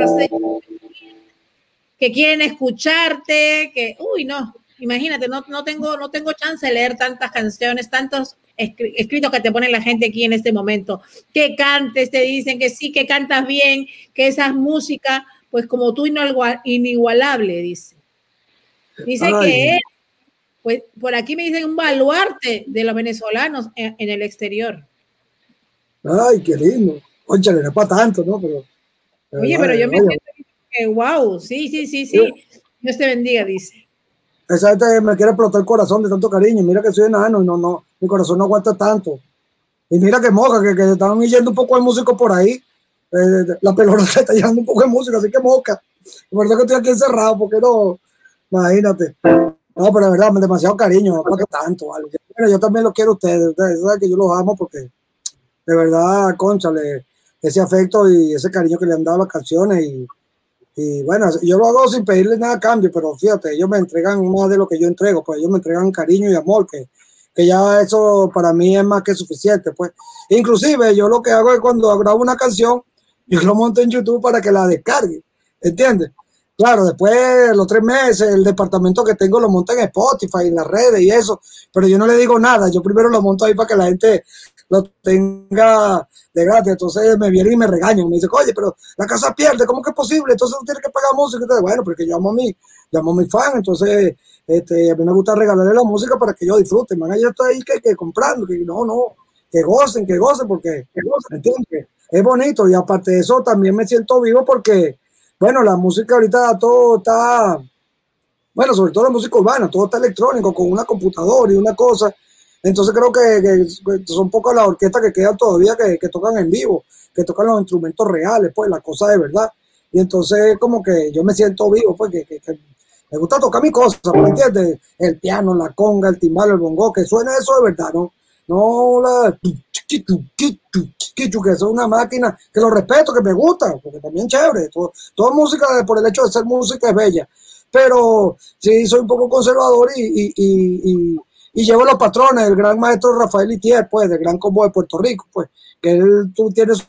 que quieren escucharte, que, uy, no, imagínate, no, no, tengo, no tengo chance de leer tantas canciones, tantos escritos que te pone la gente aquí en este momento. Que cantes, te dicen que sí, que cantas bien, que esa música, pues como tú inigualable, dice. Dice que es pues por aquí me dicen un baluarte de los venezolanos en, el exterior. Ay, qué lindo. Oye, no para tanto, ¿no? Pero, Oye, pero yo me siento que, wow, sí, sí, sí, sí. Dios te bendiga, dice. Esa gente me quiere explotar el corazón de tanto cariño. Mira que soy enano y no, no, mi corazón no aguanta tanto. Y mira que moja, que, que están yendo un poco de músico por ahí. Eh, la pelota se [LAUGHS] está llevando un poco de música, así que moca. La verdad que estoy aquí encerrado, porque no, imagínate. No, pero de verdad, demasiado cariño, no para tanto, ¿vale? Bueno, yo también lo quiero a ustedes, ustedes saben que yo los amo porque de verdad, conchale, ese afecto y ese cariño que le han dado las canciones y, y bueno, yo lo hago sin pedirle nada a cambio, pero fíjate, ellos me entregan más de lo que yo entrego, pues ellos me entregan cariño y amor, que, que ya eso para mí es más que suficiente, pues. Inclusive yo lo que hago es cuando grabo una canción, [LAUGHS] yo lo monto en YouTube para que la descargue, ¿entiendes? Claro, después de los tres meses, el departamento que tengo lo monta en Spotify, en las redes y eso, pero yo no le digo nada, yo primero lo monto ahí para que la gente lo tenga de gratis. Entonces me vienen y me regañan, me dicen, oye, pero la casa pierde, ¿cómo que es posible? Entonces tú tienes que pagar música. Bueno, porque yo amo a mi, yo a mi fan, entonces este, a mí me gusta regalarle la música para que yo disfrute. Man, yo estoy ahí que, que comprando, que no, no, que gocen, que gocen, porque que gocen, ¿entiendes? Es bonito y aparte de eso también me siento vivo porque bueno, la música ahorita todo está, bueno, sobre todo la música urbana, todo está electrónico, con una computadora y una cosa. Entonces creo que, son pocas las orquestas que quedan todavía que, tocan en vivo, que tocan los instrumentos reales, pues la cosa de verdad. Y entonces como que yo me siento vivo, pues que, me gusta tocar mi cosa, ¿me entiendes? El piano, la conga, el timbal, el bongo, que suene eso de verdad, ¿no? No la que es una máquina que lo respeto, que me gusta, porque también chévere. Toda música, por el hecho de ser música, es bella. Pero sí, soy un poco conservador y, y, y, llevo los patrones del gran maestro Rafael Itier, pues, del Gran Combo de Puerto Rico, pues, que él, tú tienes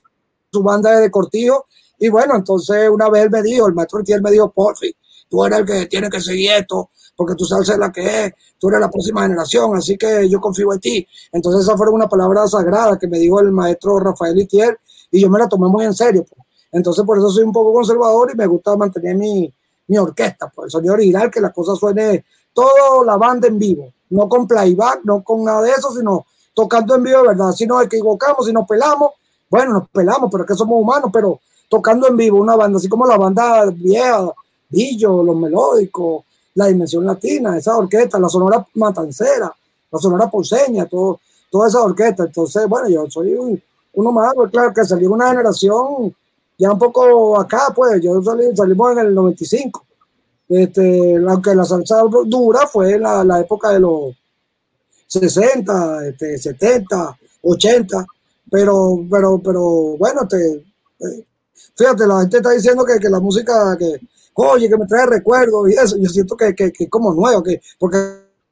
su banda de cortijo. Y bueno, entonces una vez él me dijo, el maestro Itier me dijo, porfi, tú eres el que tiene que seguir esto, porque tú sabes la que es, tú eres la próxima generación, así que yo confío en ti. Entonces esa fue una palabra sagrada que me dijo el maestro Rafael Itier y yo me la tomé muy en serio. Pues. Entonces por eso soy un poco conservador y me gusta mantener mi, mi orquesta, pues el sonido original, que la cosa suene todo la banda en vivo, no con playback, no con nada de eso, sino tocando en vivo, ¿verdad? Si nos equivocamos, si nos pelamos, bueno, nos pelamos, pero es que somos humanos, pero tocando en vivo una banda, así como la banda vieja, Billo, los melódicos, la dimensión latina, esa orquesta, la sonora matancera, la sonora porceña, todo, toda esa orquesta. Entonces, bueno, yo soy uno más, pues claro que salió una generación ya un poco acá, pues yo salí, salimos en el 95. Este, aunque la salsa dura fue la, la época de los 60, este, 70, 80, pero, pero, pero bueno, te, fíjate, la gente está diciendo que, que la música, que, oye, que me trae recuerdos y eso. Yo siento que, que, que como nuevo, que, porque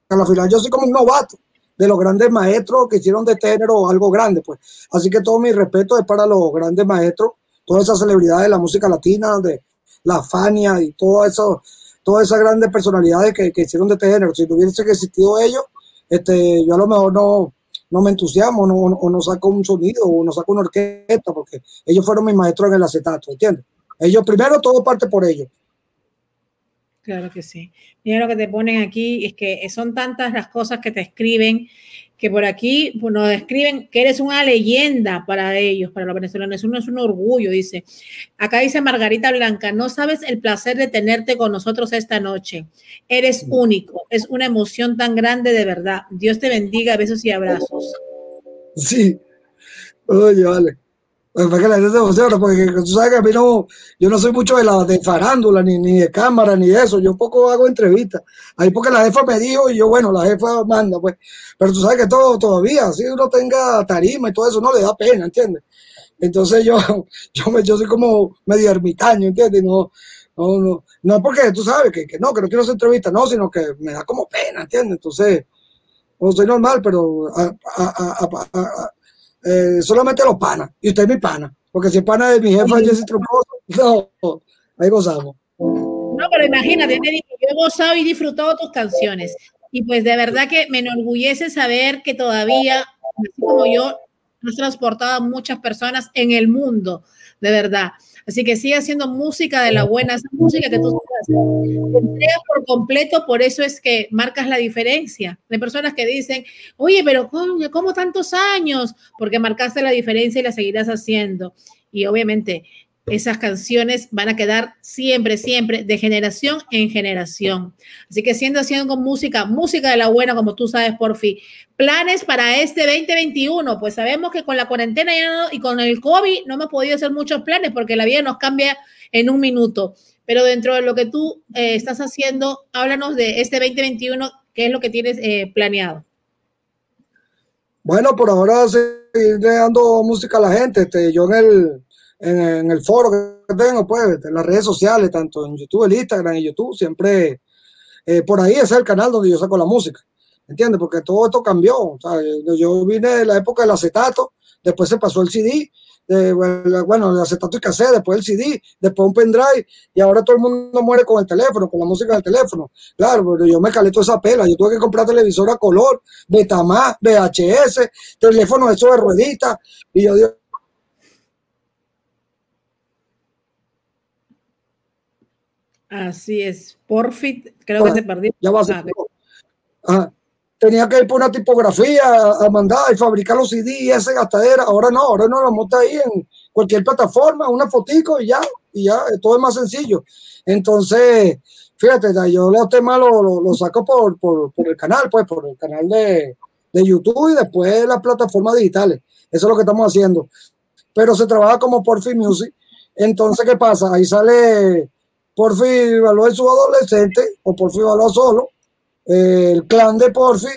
a la final yo soy como un novato de los grandes maestros que hicieron de este género algo grande, pues. Así que todo mi respeto es para los grandes maestros, todas esas celebridades de la música latina, de la Fania y todo eso, todas esas grandes personalidades que, que hicieron de este género. Si no hubiese existido ellos, este, yo a lo mejor no, no me entusiasmo, no, o no saco un sonido, o no saco una orquesta, porque ellos fueron mis maestros en el acetato, ¿entiendes? Ellos primero todo parte por ellos. Claro que sí. Mira lo que te ponen aquí, es que son tantas las cosas que te escriben, que por aquí pues, nos describen que eres una leyenda para ellos, para los venezolanos. Uno es un orgullo, dice. Acá dice Margarita Blanca, no sabes el placer de tenerte con nosotros esta noche. Eres único, es una emoción tan grande de verdad. Dios te bendiga, besos y abrazos. Sí. Oye, vale. Porque tú sabes que a mí no, yo no soy mucho de la de farándula, ni, ni de cámara, ni de eso. Yo poco hago entrevistas. Ahí porque la jefa me dijo y yo, bueno, la jefa manda, pues. Pero tú sabes que todo todavía, si uno tenga tarima y todo eso, no le da pena, ¿entiendes? Entonces yo, [LAUGHS] yo, me, yo soy como medio ermitaño, ¿entiendes? No, no, no, no porque tú sabes que, que no, que no quiero hacer entrevistas, no, sino que me da como pena, ¿entiendes? Entonces, no soy normal, pero a- a- a- eh, solamente los panas, y usted es mi pana, porque si es pana de mi jefa Jessy Troncoso, [LAUGHS] no, ahí gozamos. No, pero imagínate, te digo, yo he gozado y disfrutado tus canciones. Y pues de verdad que me enorgullece saber que todavía, así como yo, has transportado a muchas personas en el mundo, de verdad. Así que sigue haciendo música de la buena, esa música que tú te entregas por completo, por eso es que marcas la diferencia. Hay personas que dicen, oye, pero ¿cómo, cómo tantos años? Porque marcaste la diferencia y la seguirás haciendo. Y obviamente esas canciones van a quedar siempre, siempre, de generación en generación. Así que siendo haciendo con música, música de la buena, como tú sabes, Porfi. Planes para este 2021, pues sabemos que con la cuarentena no- y con el COVID no hemos podido hacer muchos planes porque la vida nos cambia en un minuto. Pero dentro de lo que tú eh, estás haciendo, háblanos de este 2021, qué es lo que tienes eh, planeado. Bueno, por ahora seguir dando música a la gente. Este, yo en el, en, el foro que tengo, pues, en las redes sociales, tanto en YouTube, el Instagram y YouTube, siempre eh, por ahí es el canal donde yo saco la música. ¿Entiendes? Porque todo esto cambió. o sea, yo- vine de la época del acetato, después se pasó el CD, de, bueno, el acetato y cassette, después el CD, después un pendrive, y ahora todo el mundo muere con el teléfono, con la música del teléfono. Claro, pero yo me calé toda esa pela. Yo tuve que comprar televisor a color, Betamax, VHS, teléfono eso de rueditas, y yo digo, Así es. Porfi, creo que te perdí. ya va a ser. Ah, Ajá. Tenía que ir por una tipografía a, mandar y fabricar los CD y esa gastadera. Ahora no, ahora no lo monta ahí en cualquier plataforma, una fotico y ya, y ya, todo es más sencillo. Entonces, fíjate, yo los temas los lo, lo saco por, por, por el canal, pues, por el canal de, de YouTube y después las plataformas digitales. Eso es lo que estamos haciendo. Pero se trabaja como Porfi Music. Entonces, ¿qué pasa? Ahí sale Porfi Valor en su adolescente o Porfi Valor solo eh, el clan de Porfi,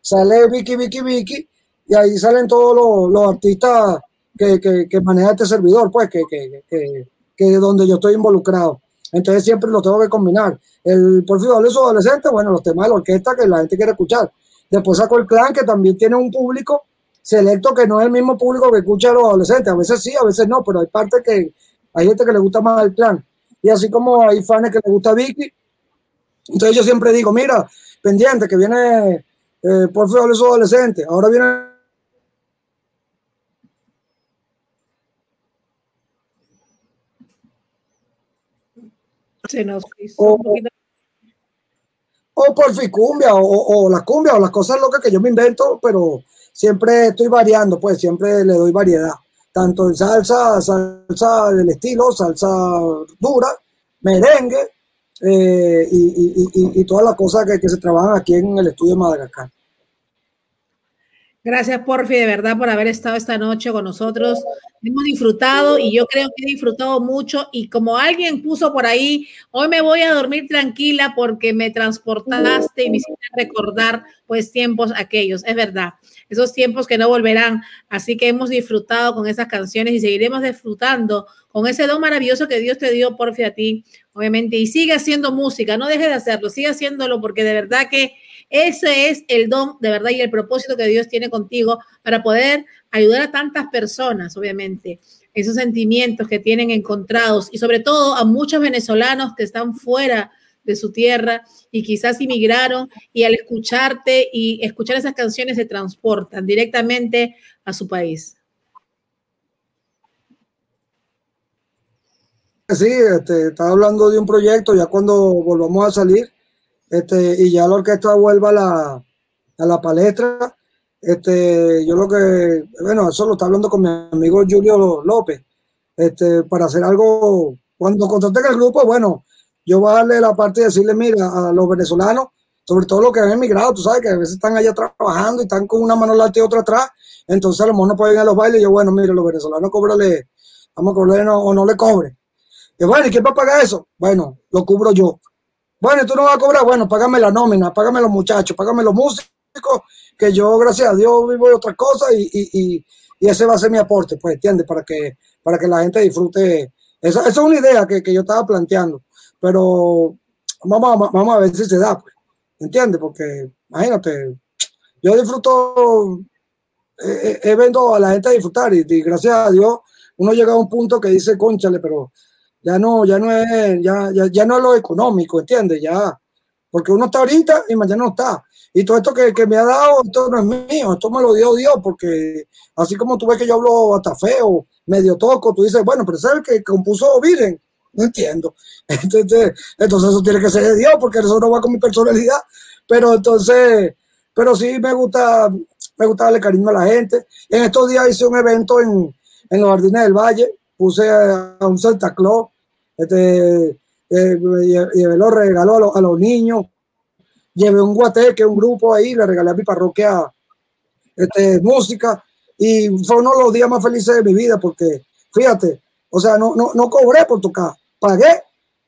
sale Vicky, Vicky, Vicky, y ahí salen todos los, los artistas que, que, maneja este servidor, pues, que, que, que, donde yo estoy involucrado. Entonces siempre lo tengo que combinar. El Porfi Valor su adolescente, bueno, los temas de la orquesta que la gente quiere escuchar. Después saco el clan, que también tiene un público selecto que no es el mismo público que escucha a los adolescentes. A veces sí, a veces no, pero hay partes que hay gente que le gusta más el clan. Y así como hay fans que le gusta Vicky, entonces yo siempre digo, mira, pendiente, que viene eh, por favor su adolescente, ahora viene Se nos hizo o, un poquito. o por cumbia, o, o, o la cumbia, o las cosas locas que yo me invento, pero siempre estoy variando, pues siempre le doy variedad, tanto en salsa, salsa del estilo, salsa dura, merengue, eh, y, todas las cosas que, que, se trabajan aquí en el estudio de Madagascar. Gracias, Porfi, de verdad, por haber estado esta noche con nosotros. Hemos disfrutado y yo creo que he disfrutado mucho. Y como alguien puso por ahí, hoy me voy a dormir tranquila porque me transportaste y me hiciste recordar, pues, tiempos aquellos. Es verdad, esos tiempos que no volverán. Así que hemos disfrutado con esas canciones y seguiremos disfrutando con ese don maravilloso que Dios te dio, Porfi, a ti, obviamente. Y sigue haciendo música, no deje de hacerlo, sigue haciéndolo porque de verdad que ese es el don de verdad y el propósito que Dios tiene contigo para poder ayudar a tantas personas, obviamente, esos sentimientos que tienen encontrados y sobre todo a muchos venezolanos que están fuera de su tierra y quizás inmigraron y al escucharte y escuchar esas canciones se transportan directamente a su país. Sí, este, estaba hablando de un proyecto ya cuando volvamos a salir este, y ya la orquesta vuelva a la, a la palestra. Este, yo lo que, bueno, eso lo está hablando con mi amigo Julio López, este, para hacer algo, cuando contraten el grupo, bueno, yo voy a darle la parte de decirle, mira, a los venezolanos, sobre todo los que han emigrado, tú sabes que a veces están allá trabajando y están con una mano adelante y otra atrás, entonces a lo mejor no pueden ir a los bailes y yo, bueno, mire, los venezolanos cobrale, vamos a cobrarle o no le cobre. Y bueno, ¿y quién va a pagar eso? Bueno, lo cubro yo. Bueno, ¿y tú no vas a cobrar, bueno, págame la nómina, págame los muchachos, págame los músicos, que yo, gracias a Dios, vivo de otra cosa y, y, y, y ese va a ser mi aporte, pues, ¿entiendes? Para que, para que la gente disfrute. Esa, esa es una idea que, que yo estaba planteando, pero vamos a, vamos a ver si se da, pues, ¿entiendes? Porque, imagínate, yo disfruto, eh, eh, vendo a la gente a disfrutar y, gracias a Dios uno llega a un punto que dice, conchale, pero ya no, ya no es, ya, ya, ya no es lo económico, ¿entiendes? Ya, porque uno está ahorita y mañana no está. Y todo esto que, que me ha dado, esto no es mío, esto me lo dio Dios, porque así como tú ves que yo hablo hasta feo, medio toco, tú dices, bueno, pero es el que compuso Viren, no entiendo. [LAUGHS] Entonces, entonces eso tiene que ser de Dios, porque eso no va con mi personalidad. Pero entonces, pero sí me gusta, me gusta darle cariño a la gente. En estos días hice un evento en, en los Jardines del Valle, puse a, un Santa Claus, este, eh, llevé los regalos a, los- a los niños, llevé un guateque, un grupo ahí, le regalé a mi parroquia este, música y fue uno de los días más felices de mi vida porque, fíjate, o sea, no, no, no cobré por tocar, pagué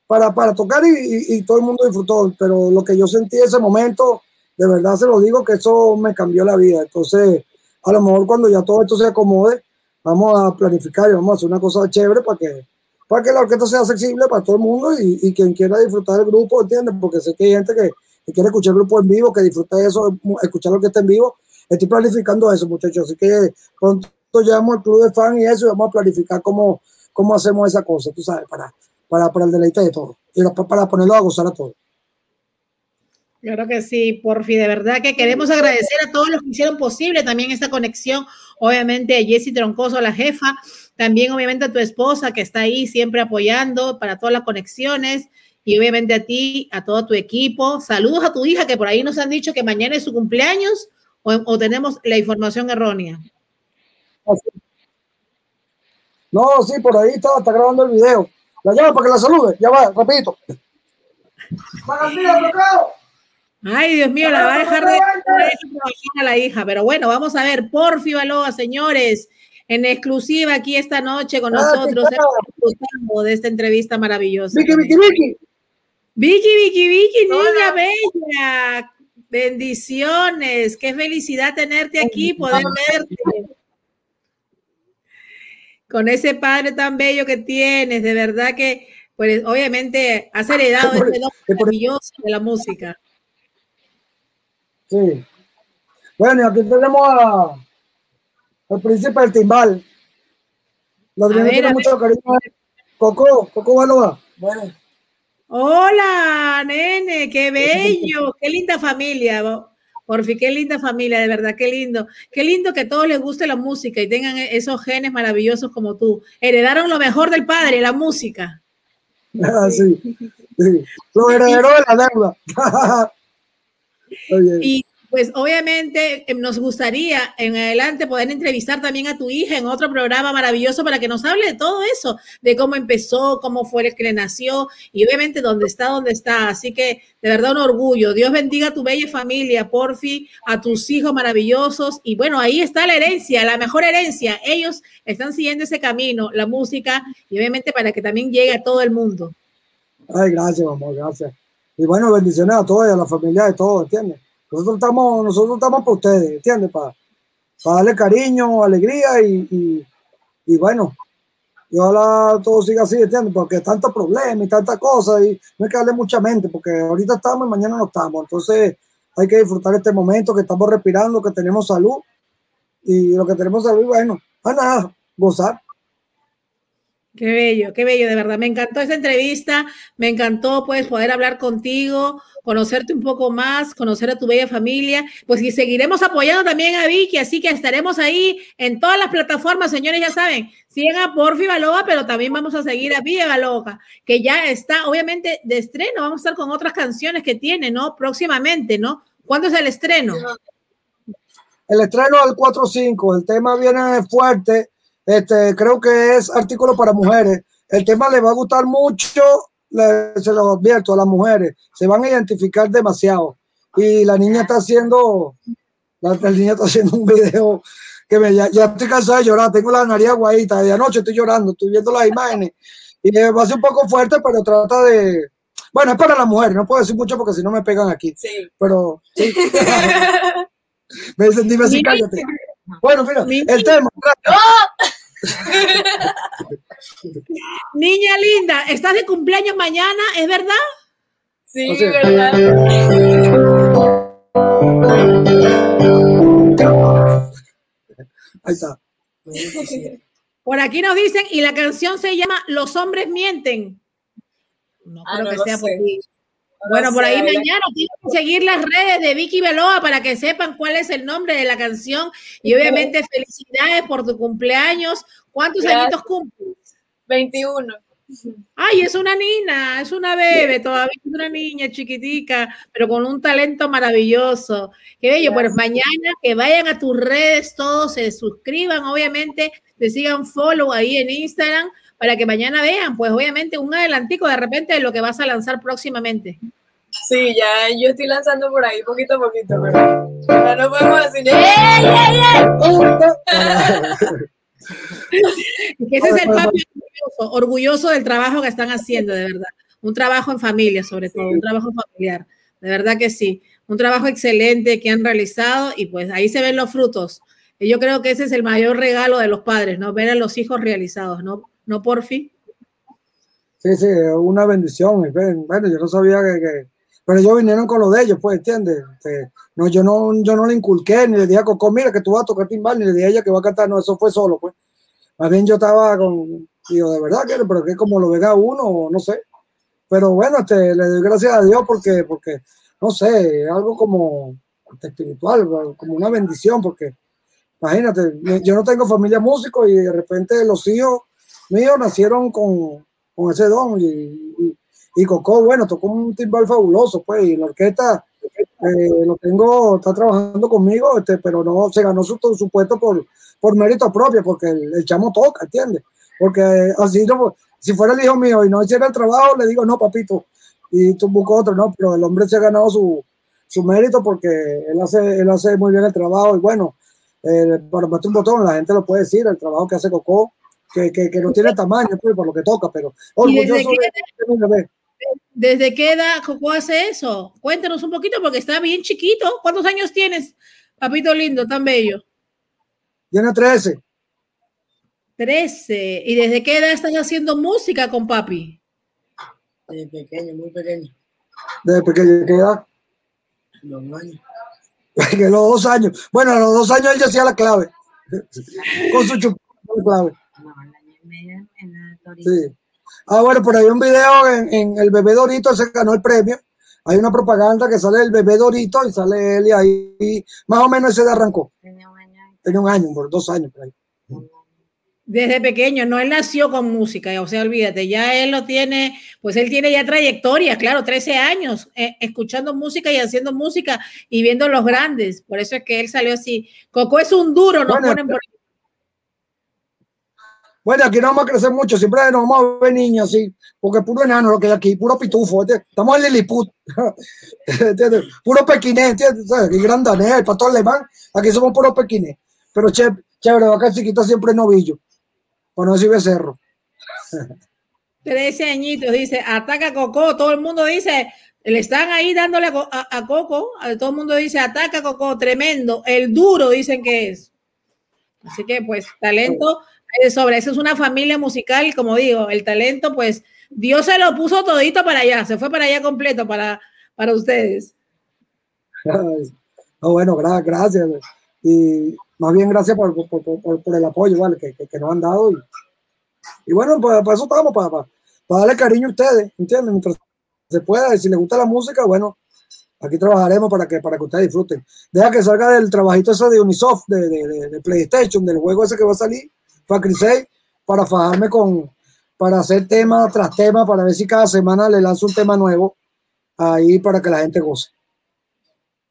para, para tocar y, todo el mundo disfrutó, pero lo que yo sentí en ese momento, de verdad se lo digo que eso me cambió la vida. Entonces, a lo mejor cuando ya todo esto se acomode, vamos a planificar y vamos a hacer una cosa chévere para que, para que la orquesta sea accesible para todo el mundo y, y quien quiera disfrutar del grupo, ¿entiendes? Porque sé que hay gente que, quiere escuchar el grupo en vivo, que disfruta eso, escuchar lo que está en vivo. Estoy planificando eso, muchachos. Así que pronto llegamos al club de fan y eso y vamos a planificar cómo, cómo hacemos esa cosa, tú sabes, para, para, para el deleite de todo y para, para ponerlo a gozar a todos. Claro que sí, Porfi, de verdad que queremos agradecer a todos los que hicieron posible también esta conexión, obviamente a Jessy Troncoso, la jefa, también obviamente a tu esposa que está ahí siempre apoyando para todas las conexiones y obviamente a ti, a todo tu equipo. Saludos a tu hija que por ahí nos han dicho que mañana es su cumpleaños o, o tenemos la información errónea. Así. No, sí, por ahí está, está grabando el video. La llamo para que la salude. Ya va, rapidito. Ay, Dios mío, la va a dejar de trabajar a la hija. Pero bueno, vamos a ver, Porfi Baloa, señores, en exclusiva aquí esta noche con Ah, nosotros, de esta entrevista maravillosa. Vicky, Vicky, Vicky. Vicky, Vicky, Vicky, niña bella. Bendiciones. Qué felicidad tenerte aquí, poder verte. Con ese padre tan bello que tienes, de verdad que, pues obviamente has heredado Por- este don maravilloso de la música. Sí. Bueno, y aquí tenemos a, al príncipe del timbal. Lo que A ver, a ver. mucho cariño. es Coco, Coco. Bueno, Hola, nene, qué bello, qué linda familia. Porfi, qué linda familia, de verdad, qué lindo. Qué lindo que a todos les guste la música y tengan e- esos genes maravillosos como tú. Heredaron lo mejor del padre, la música. ah, sí. sí. Los herederos de la deuda. [LAUGHS] [LAUGHS] Y pues obviamente eh, nos gustaría en adelante poder entrevistar también a tu hija en otro programa maravilloso para que nos hable de todo eso, de cómo empezó, cómo fue el que le nació y obviamente dónde está, dónde está. Así que de verdad un orgullo. Dios bendiga a tu bella familia, Porfi, a tus hijos maravillosos. Y bueno, ahí está la herencia, la mejor herencia. Ellos están siguiendo ese camino, la música y obviamente para que también llegue a todo el mundo. Ay, gracias, amor, gracias. Y bueno, bendiciones a todos y a la familia de todos, ¿entiendes? Nosotros estamos, nosotros estamos para ustedes, ¿entiendes? Para, para darle cariño, alegría y, y, y bueno, y ojalá todo siga así, ¿entiendes? Porque tantos problemas y tantas cosas y no hay que darle mucha mente porque ahorita estamos y mañana no estamos. Entonces hay que disfrutar este momento que estamos respirando, que tenemos salud y lo que tenemos salud, bueno, a nada, gozar. Qué bello, qué bello, de verdad. Me encantó esa entrevista, me encantó pues poder hablar contigo, conocerte un poco más, conocer a tu bella familia, pues y seguiremos apoyando también a Vicky, así que estaremos ahí en todas las plataformas, señores, ya saben, sigan a Porfi Baloa, pero también vamos a seguir a Villa Baloca, que ya está obviamente de estreno, vamos a estar con otras canciones que tiene, ¿no? Próximamente, ¿no? ¿Cuándo es el estreno? El estreno del 4-5, el tema viene fuerte, este, creo que es artículo para mujeres. El tema le va a gustar mucho, le- se lo advierto a las mujeres, se van a identificar demasiado. y la niña está haciendo, la, la niña está haciendo un video que me, ya, ya estoy cansado de llorar, tengo la nariz aguadita, de anoche estoy llorando, estoy viendo las imágenes y eh, va a ser un poco fuerte, pero trata de, bueno, es para la mujer, no puedo decir mucho porque si no me pegan aquí, Sí. pero sí. [LAUGHS] [LAUGHS] me dicen, dime así, Mira. cállate. Bueno, mira, Mira. el tema, [LAUGHS] Niña linda, estás de cumpleaños mañana, ¿es verdad? Sí, O sea, ¿verdad? ahí está. Por aquí nos dicen, y la canción se llama Los hombres mienten. No Ah, creo no que sea por ti. No Bueno, por ahí mañana tienen que seguir las redes de Vicky Beloa para que sepan cuál es el nombre de la canción. Y obviamente felicidades por tu cumpleaños. ¿Cuántos Gracias. añitos cumples? 21. Ay, es una niña, es una bebé, todavía es una niña chiquitica, pero con un talento maravilloso. Qué bello, pues mañana que vayan a tus redes todos, se suscriban, obviamente, te sigan follow ahí en Instagram para que mañana vean, pues obviamente un adelantico de repente de lo que vas a lanzar próximamente. Sí, ya yo estoy lanzando por ahí poquito a poquito, pero ya no podemos decir. ¡Ey, ey, ey! Y [LAUGHS] que ese es el papi orgulloso, orgulloso del trabajo que están haciendo, de verdad. Un trabajo en familia, sobre todo, un trabajo familiar. De verdad que sí. Un trabajo excelente que han realizado y pues ahí se ven los frutos. Y yo creo que ese es el mayor regalo de los padres, ¿no? Ver a los hijos realizados, ¿no? No por fin. Sí, sí, una bendición. Bueno, yo no sabía que, que- pero ellos vinieron con lo de ellos, pues, ¿entiendes? Este, no, yo no, yo no le inculqué, ni le dije a Coco, mira que tú vas a tocar timbal, ni le dije a ella que va a cantar, no, eso fue solo, pues. Más bien yo estaba con, digo, de verdad que, pero que como lo venga uno, no sé. Pero bueno, este, le doy gracias a Dios porque, porque, no sé, algo como este, espiritual, como una bendición, porque imagínate, yo no tengo familia músico y de repente los hijos míos nacieron con, con ese don y, y, Coco, bueno, tocó un timbal fabuloso, pues, y la orquesta eh, lo tengo, está trabajando conmigo, este, pero no se ganó su, su puesto por, por mérito propio, porque el, el chamo toca, ¿entiendes? Porque así, no, si fuera el hijo mío y no hiciera el trabajo, le digo, no, papito, y tú buscas otro, no, pero el hombre se ha ganado su, su mérito porque él hace, él hace muy bien el trabajo y bueno, eh, para meter un botón, la gente lo puede decir, el trabajo que hace Coco, que, que, que no tiene tamaño pues, por lo que toca, pero ¿Y desde de. ¿Desde qué edad Coco hace eso? Cuéntanos un poquito porque está bien chiquito. ¿Cuántos años tienes, papito lindo, tan bello? Tiene 13. 13. ¿Y desde qué edad estás haciendo música con papi? Desde pequeño, muy pequeño, Desde pequeño, ¿qué edad? dos años. [LAUGHS] Los dos años. Bueno, a los dos años él ya hacía la clave. [LAUGHS] Con su chupón la clave. Sí. Ah, bueno, por ahí un video en, en el bebé Dorito, se ganó el premio. Hay una propaganda que sale el bebé Dorito y sale él y ahí más o menos ese de arrancó. Tenía un año, por dos años por ahí. Desde pequeño, no, él nació con música, o sea, olvídate, ya él lo tiene, pues él tiene ya trayectoria, claro, 13 años, eh, escuchando música y haciendo música y viendo los grandes, por eso es que él salió así. Coco es un duro, Bueno, ponen por Bueno, aquí no vamos a crecer mucho, siempre nos vamos a ver niños así, porque puro enano lo que hay aquí, puro pitufo, estamos en Lilliput, [LAUGHS] ¿entiendes? puro pequinés, ¿entiendes? ¿Sabes? Aquí gran danés, el pastor alemán, aquí somos puro pequinés, pero chévere, chévere, acá chiquita siempre novillo, para no decir becerro. [LAUGHS] 13 añitos, dice, ataca a Coco, todo el mundo dice, le están ahí dándole a, a- a Coco, todo el mundo dice, ataca a Coco, tremendo, el duro dicen que es. Así que pues talento de sobra, esa es una familia musical, como digo, el talento pues Dios se lo puso todito para allá, se fue para allá completo para, para ustedes. [LAUGHS] No, bueno, gra- gracias. Y más bien gracias por, por, por- por- el apoyo ¿vale? que, que- que nos han dado. Y, y bueno, para, para eso estamos, para, para, darle cariño a ustedes, ¿entienden? Mientras se pueda, y si les gusta la música, bueno, aquí trabajaremos para que, para que ustedes disfruten. Deja que salga del trabajito ese de Unisoft, de, de- de PlayStation, del juego ese que va a salir, para Crisey, para fajarme con, para hacer tema tras tema, para ver si cada semana le lanzo un tema nuevo ahí para que la gente goce.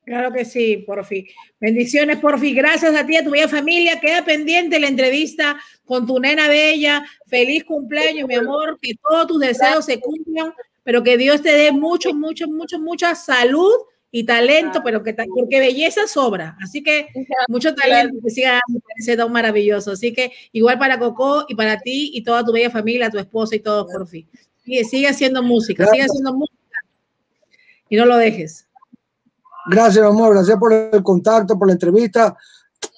Claro que sí, Porfi. Bendiciones, Porfi. Gracias a ti, a tu bella familia. Queda pendiente la entrevista con tu nena bella. Feliz cumpleaños, mi amor. Que todos tus deseos se cumplan, pero que Dios te dé mucho, mucho, mucho, mucha salud y talento, pero que porque belleza sobra. Así que [LAUGHS] mucho talento que siga dando ese don maravilloso. Así que igual para Coco y para ti y toda tu bella familia, tu esposa y todo, por fin. Sigue, sigue haciendo música, sigue haciendo música y no lo dejes. Gracias, amor, gracias por el contacto, por la entrevista.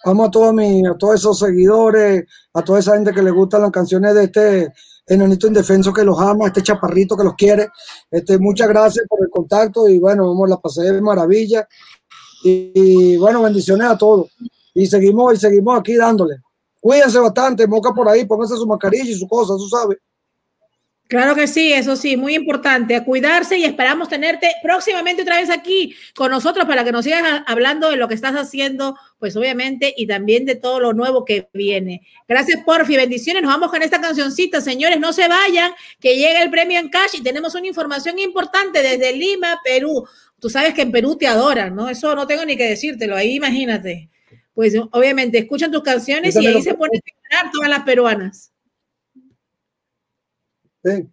Vamos a todos, mi, a todos esos seguidores, a toda esa gente que le gustan las canciones de este enanito indefenso que los ama, este chaparrito que los quiere. Este, muchas gracias por el contacto y bueno, vamos, la pasé de maravilla. Y, bueno, bendiciones a todos. Y seguimos, y seguimos aquí dándole. Cuídense bastante, moca por ahí, pónganse su mascarilla y su cosa, tú sabes. Claro que sí, eso sí, muy importante, a cuidarse y esperamos tenerte próximamente otra vez aquí con nosotros para que nos sigas hablando de lo que estás haciendo, pues obviamente, y también de todo lo nuevo que viene. Gracias, Porfi, bendiciones. Nos vamos con esta cancioncita, señores, no se vayan, que llega el premio en cash y tenemos una información importante desde Lima, Perú. Tú sabes que en Perú te adoran, ¿no? Eso no tengo ni que decírtelo, ahí imagínate. Pues obviamente escuchan tus canciones y ahí lo- se ponen a todas las peruanas. Sí.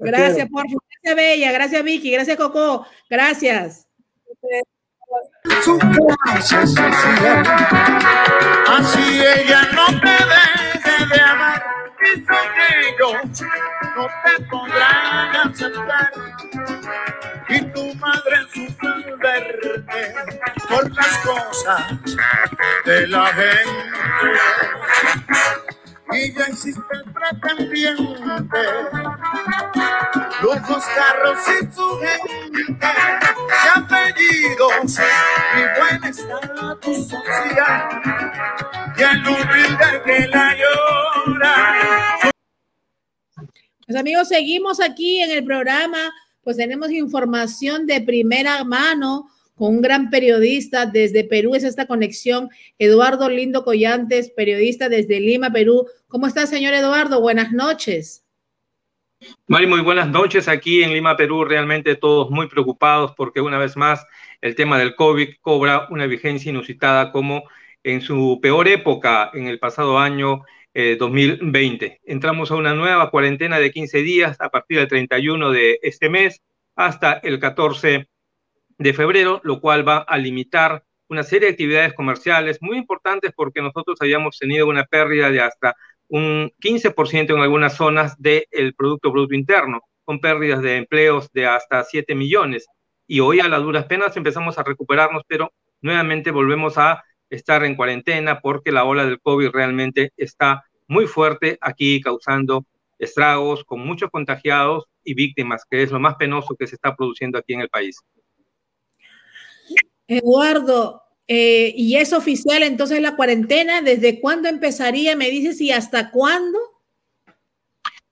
Gracias, por Gracias, Bella. Gracias, Vicky. Gracias, Coco. Gracias. Así ella no te deje de amar. Y son ellos no te podrán aceptar. Y tu madre sufre verte por las cosas de la gente. Y ya el pretendiente, lujos, carros y su gente, y apellidos y buen estatus social, y el humilde que la llora. Pues amigos, seguimos aquí en el programa, pues tenemos información de primera mano con un gran periodista desde Perú, es esta conexión, Eduardo Lindo Collantes, periodista desde Lima, Perú. ¿Cómo está, señor Eduardo? Buenas noches. Mari, muy buenas noches. Aquí en Lima, Perú, realmente todos muy preocupados porque una vez más el tema del COVID cobra una vigencia inusitada como en su peor época en el pasado año eh, 2020. Entramos a una nueva cuarentena de 15 días a partir del 31 de este mes hasta el 14 de febrero, lo cual va a limitar una serie de actividades comerciales muy importantes porque nosotros habíamos tenido una pérdida de hasta un 15% en algunas zonas del Producto Bruto Interno, con pérdidas de empleos de hasta 7 millones. Y hoy a las duras penas empezamos a recuperarnos, pero nuevamente volvemos a estar en cuarentena porque la ola del COVID realmente está muy fuerte aquí, causando estragos con muchos contagiados y víctimas, que es lo más penoso que se está produciendo aquí en el país. Eduardo, eh, ¿y es oficial entonces la cuarentena? ¿Desde cuándo empezaría? ¿Me dices y hasta cuándo?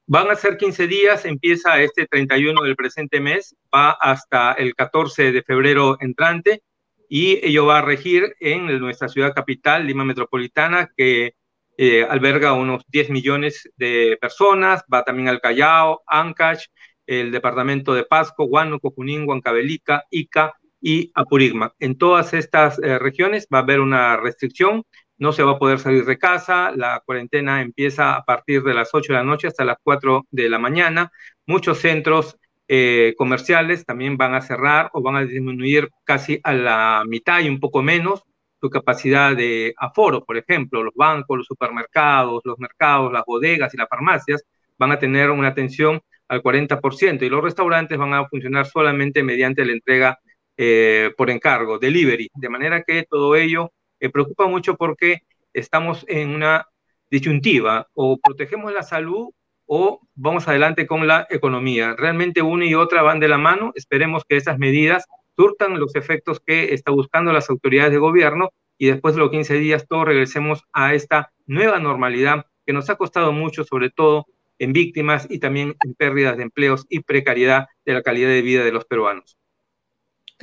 Van a ser 15 días, empieza este 31 del presente mes, va hasta el 14 de febrero entrante y ello va a regir en nuestra ciudad capital, Lima Metropolitana, que eh, alberga unos 10 millones de personas, va también al Callao, Ancash, el departamento de Pasco, Huánuco, Junín, Huancavelica, Ica y Apurigma. En todas estas eh, regiones va a haber una restricción, no se va a poder salir de casa, la cuarentena empieza a partir de las 8 de la noche hasta las 4 de la mañana. Muchos centros eh, comerciales también van a cerrar o van a disminuir casi a la mitad y un poco menos su capacidad de aforo, por ejemplo, los bancos, los supermercados, los mercados, las bodegas y las farmacias van a tener una atención al 40% y los restaurantes van a funcionar solamente mediante la entrega eh, por encargo, delivery, de manera que todo ello eh, preocupa mucho porque estamos en una disyuntiva, o protegemos la salud o vamos adelante con la economía. Realmente una y otra van de la mano, esperemos que esas medidas surtan los efectos que está buscando las autoridades de gobierno y después de los 15 días todos regresemos a esta nueva normalidad que nos ha costado mucho, sobre todo en víctimas y también en pérdidas de empleos y precariedad de la calidad de vida de los peruanos.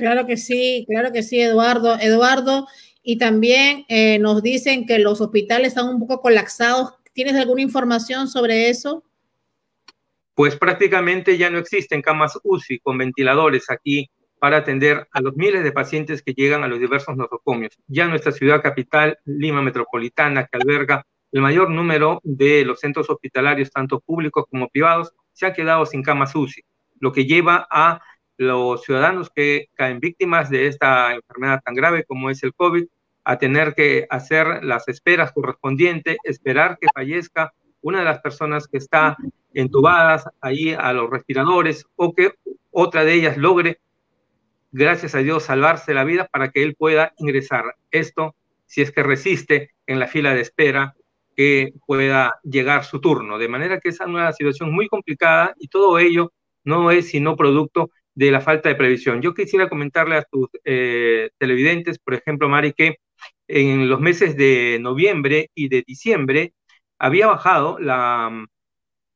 Claro que sí, claro que sí, Eduardo. Eduardo, y también eh, nos dicen que los hospitales están un poco colapsados. ¿Tienes alguna información sobre eso? Pues prácticamente ya no existen camas UCI con ventiladores aquí para atender a los miles de pacientes que llegan a los diversos nosocomios. Ya nuestra ciudad capital, Lima Metropolitana, que alberga el mayor número de los centros hospitalarios, tanto públicos como privados, se ha quedado sin camas UCI, lo que lleva a los ciudadanos que caen víctimas de esta enfermedad tan grave como es el COVID a tener que hacer las esperas correspondientes, esperar que fallezca una de las personas que está entubadas ahí a los respiradores o que otra de ellas logre, gracias a Dios, salvarse la vida para que él pueda ingresar. Esto, si es que resiste en la fila de espera, que pueda llegar su turno. De manera que es una situación muy complicada y todo ello no es sino producto de la falta de previsión. Yo quisiera comentarle a tus eh, televidentes, por ejemplo, Mari, que en los meses de noviembre y de diciembre había bajado la mm,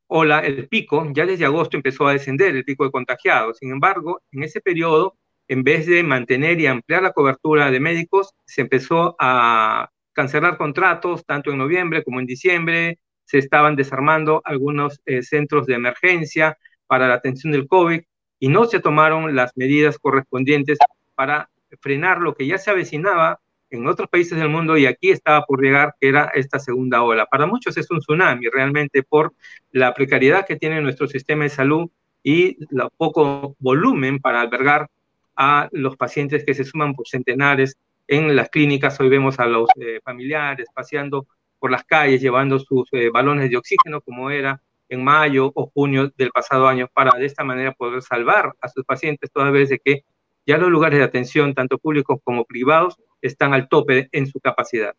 ola, el pico, ya desde agosto empezó a descender el pico de contagiados. Sin embargo, en ese periodo, en vez de mantener y ampliar la cobertura de médicos, se empezó a cancelar contratos, tanto en noviembre como en diciembre, se estaban desarmando algunos eh, centros de emergencia para la atención del COVID y no se tomaron las medidas correspondientes para frenar lo que ya se avecinaba en otros países del mundo y aquí estaba por llegar, que era esta segunda ola. Para muchos es un tsunami realmente por la precariedad que tiene nuestro sistema de salud y el poco volumen para albergar a los pacientes que se suman por centenares en las clínicas. Hoy vemos a los eh, familiares paseando por las calles llevando sus eh, balones de oxígeno como era en mayo o junio del pasado año para de esta manera poder salvar a sus pacientes toda vez que ya los lugares de atención, tanto públicos como privados, están al tope en su capacidad.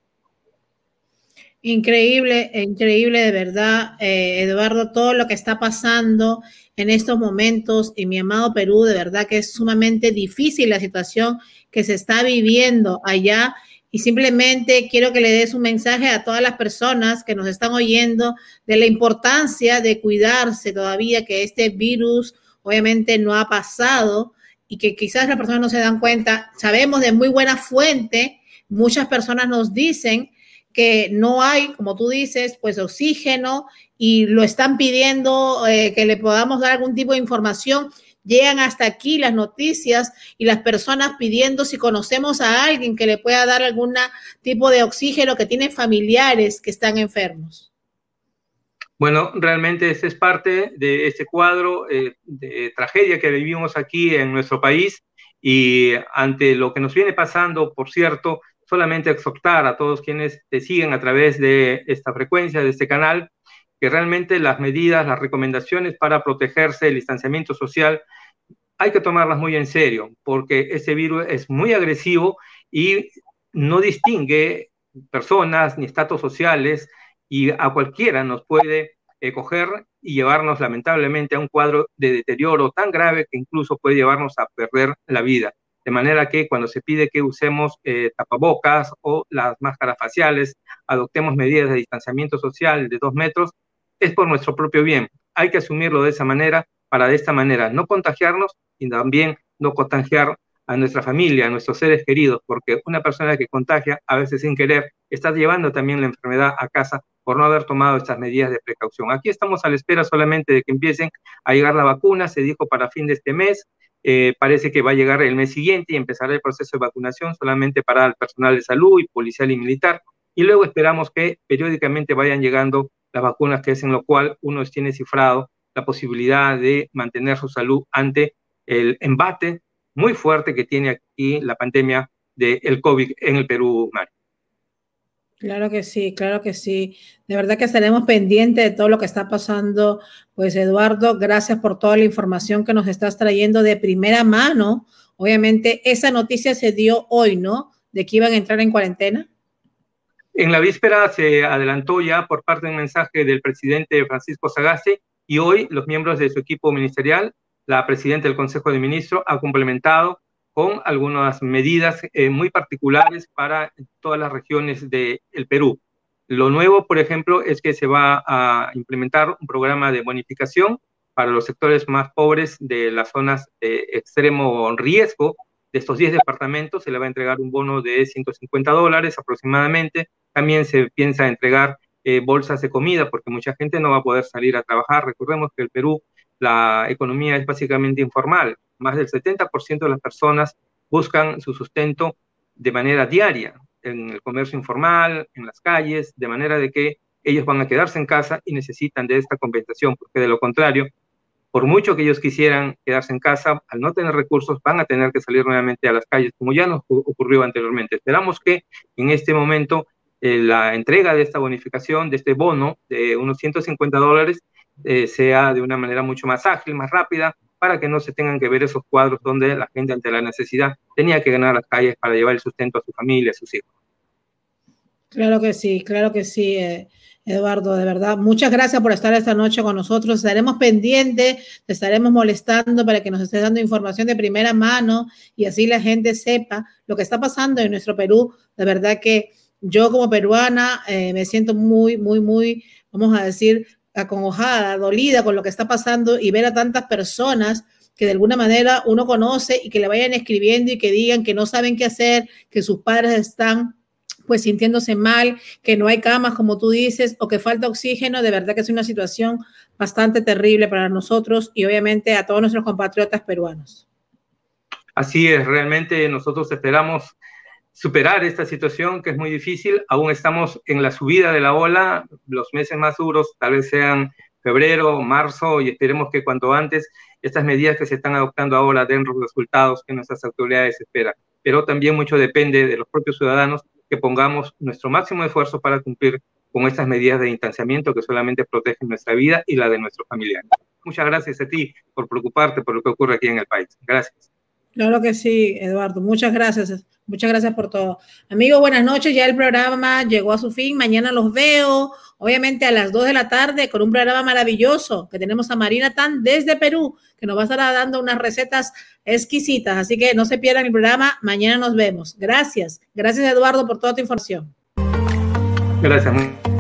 Increíble, increíble de verdad, eh, Eduardo, todo lo que está pasando en estos momentos en mi amado Perú, de verdad que es sumamente difícil la situación que se está viviendo allá y simplemente quiero que le des un mensaje a todas las personas que nos están oyendo de la importancia de cuidarse todavía, que este virus obviamente no ha pasado y que quizás las personas no se dan cuenta. Sabemos de muy buena fuente, muchas personas nos dicen que no hay, como tú dices, pues oxígeno y lo están pidiendo eh, que le podamos dar algún tipo de información llegan hasta aquí las noticias y las personas pidiendo si conocemos a alguien que le pueda dar algún tipo de oxígeno que tiene familiares que están enfermos. Bueno, realmente ese es parte de este cuadro eh, de tragedia que vivimos aquí en nuestro país y ante lo que nos viene pasando, por cierto, solamente exhortar a todos quienes te siguen a través de esta frecuencia, de este canal, que realmente las medidas, las recomendaciones para protegerse, el distanciamiento social, hay que tomarlas muy en serio, porque ese virus es muy agresivo y no distingue personas ni estatus sociales y a cualquiera nos puede eh, coger y llevarnos lamentablemente a un cuadro de deterioro tan grave que incluso puede llevarnos a perder la vida. De manera que cuando se pide que usemos eh, tapabocas o las máscaras faciales, adoptemos medidas de distanciamiento social de dos metros, es por nuestro propio bien. Hay que asumirlo de esa manera para de esta manera no contagiarnos y también no contagiar a nuestra familia, a nuestros seres queridos, porque una persona que contagia, a veces sin querer, está llevando también la enfermedad a casa por no haber tomado estas medidas de precaución. Aquí estamos a la espera solamente de que empiecen a llegar la vacuna, se dijo para fin de este mes, eh, parece que va a llegar el mes siguiente y empezará el proceso de vacunación solamente para el personal de salud y policial y militar, y luego esperamos que periódicamente vayan llegando las vacunas, que es en lo cual uno tiene cifrado la posibilidad de mantener su salud ante el embate muy fuerte que tiene aquí la pandemia del COVID en el Perú, Mario. Claro que sí, claro que sí. De verdad que estaremos pendientes de todo lo que está pasando. Pues Eduardo, gracias por toda la información que nos estás trayendo de primera mano. Obviamente esa noticia se dio hoy, ¿no? De que iban a entrar en cuarentena. En la víspera se adelantó ya por parte de un mensaje del presidente Francisco Sagasti y hoy los miembros de su equipo ministerial, la presidenta del Consejo de Ministros, ha complementado con algunas medidas eh, muy particulares para todas las regiones del Perú. Lo nuevo, por ejemplo, es que se va a implementar un programa de bonificación para los sectores más pobres de las zonas de extremo riesgo. De estos 10 departamentos se le va a entregar un bono de 150 dólares aproximadamente también se piensa entregar eh, bolsas de comida porque mucha gente no va a poder salir a trabajar. Recordemos que el Perú, la economía es básicamente informal. Más del 70% de las personas buscan su sustento de manera diaria en el comercio informal, en las calles, de manera de que ellos van a quedarse en casa y necesitan de esta compensación, porque de lo contrario por mucho que ellos quisieran quedarse en casa, al no tener recursos, van a tener que salir nuevamente a las calles, como ya nos ocurrió anteriormente. Esperamos que en este momento eh, la entrega de esta bonificación, de este bono de unos 150 dólares, eh, sea de una manera mucho más ágil, más rápida, para que no se tengan que ver esos cuadros donde la gente ante la necesidad tenía que ganar las calles para llevar el sustento a su familia, a sus hijos. Claro que sí, claro que sí. Eh, Eduardo, de verdad, muchas gracias por estar esta noche con nosotros. Estaremos pendientes, te estaremos molestando para que nos estés dando información de primera mano y así la gente sepa lo que está pasando en nuestro Perú. De verdad que yo como peruana eh, me siento muy, muy, muy, vamos a decir, acongojada, dolida con lo que está pasando y ver a tantas personas que de alguna manera uno conoce y que le vayan escribiendo y que digan que no saben qué hacer, que sus padres están pues sintiéndose mal, que no hay camas, como tú dices, o que falta oxígeno, de verdad que es una situación bastante terrible para nosotros y obviamente a todos nuestros compatriotas peruanos. Así es, realmente nosotros esperamos superar esta situación que es muy difícil. Aún estamos en la subida de la ola, los meses más duros tal vez sean febrero, marzo y esperemos que cuanto antes estas medidas que se están adoptando ahora den los resultados que nuestras autoridades esperan. Pero también mucho depende de los propios ciudadanos que pongamos nuestro máximo esfuerzo para cumplir con estas medidas de distanciamiento que solamente protegen nuestra vida y la de nuestros familiares. Muchas gracias a ti por preocuparte por lo que ocurre aquí en el país. Gracias. Claro que sí, Eduardo. Muchas gracias. Muchas gracias por todo. Amigos, buenas noches. Ya el programa llegó a su fin. Mañana los veo, obviamente a las 2 de la tarde, con un programa maravilloso que tenemos a Marina Tan desde Perú, que nos va a estar dando unas recetas exquisitas. Así que no se pierdan el programa. Mañana nos vemos. Gracias. Gracias, Eduardo, por toda tu información. Gracias.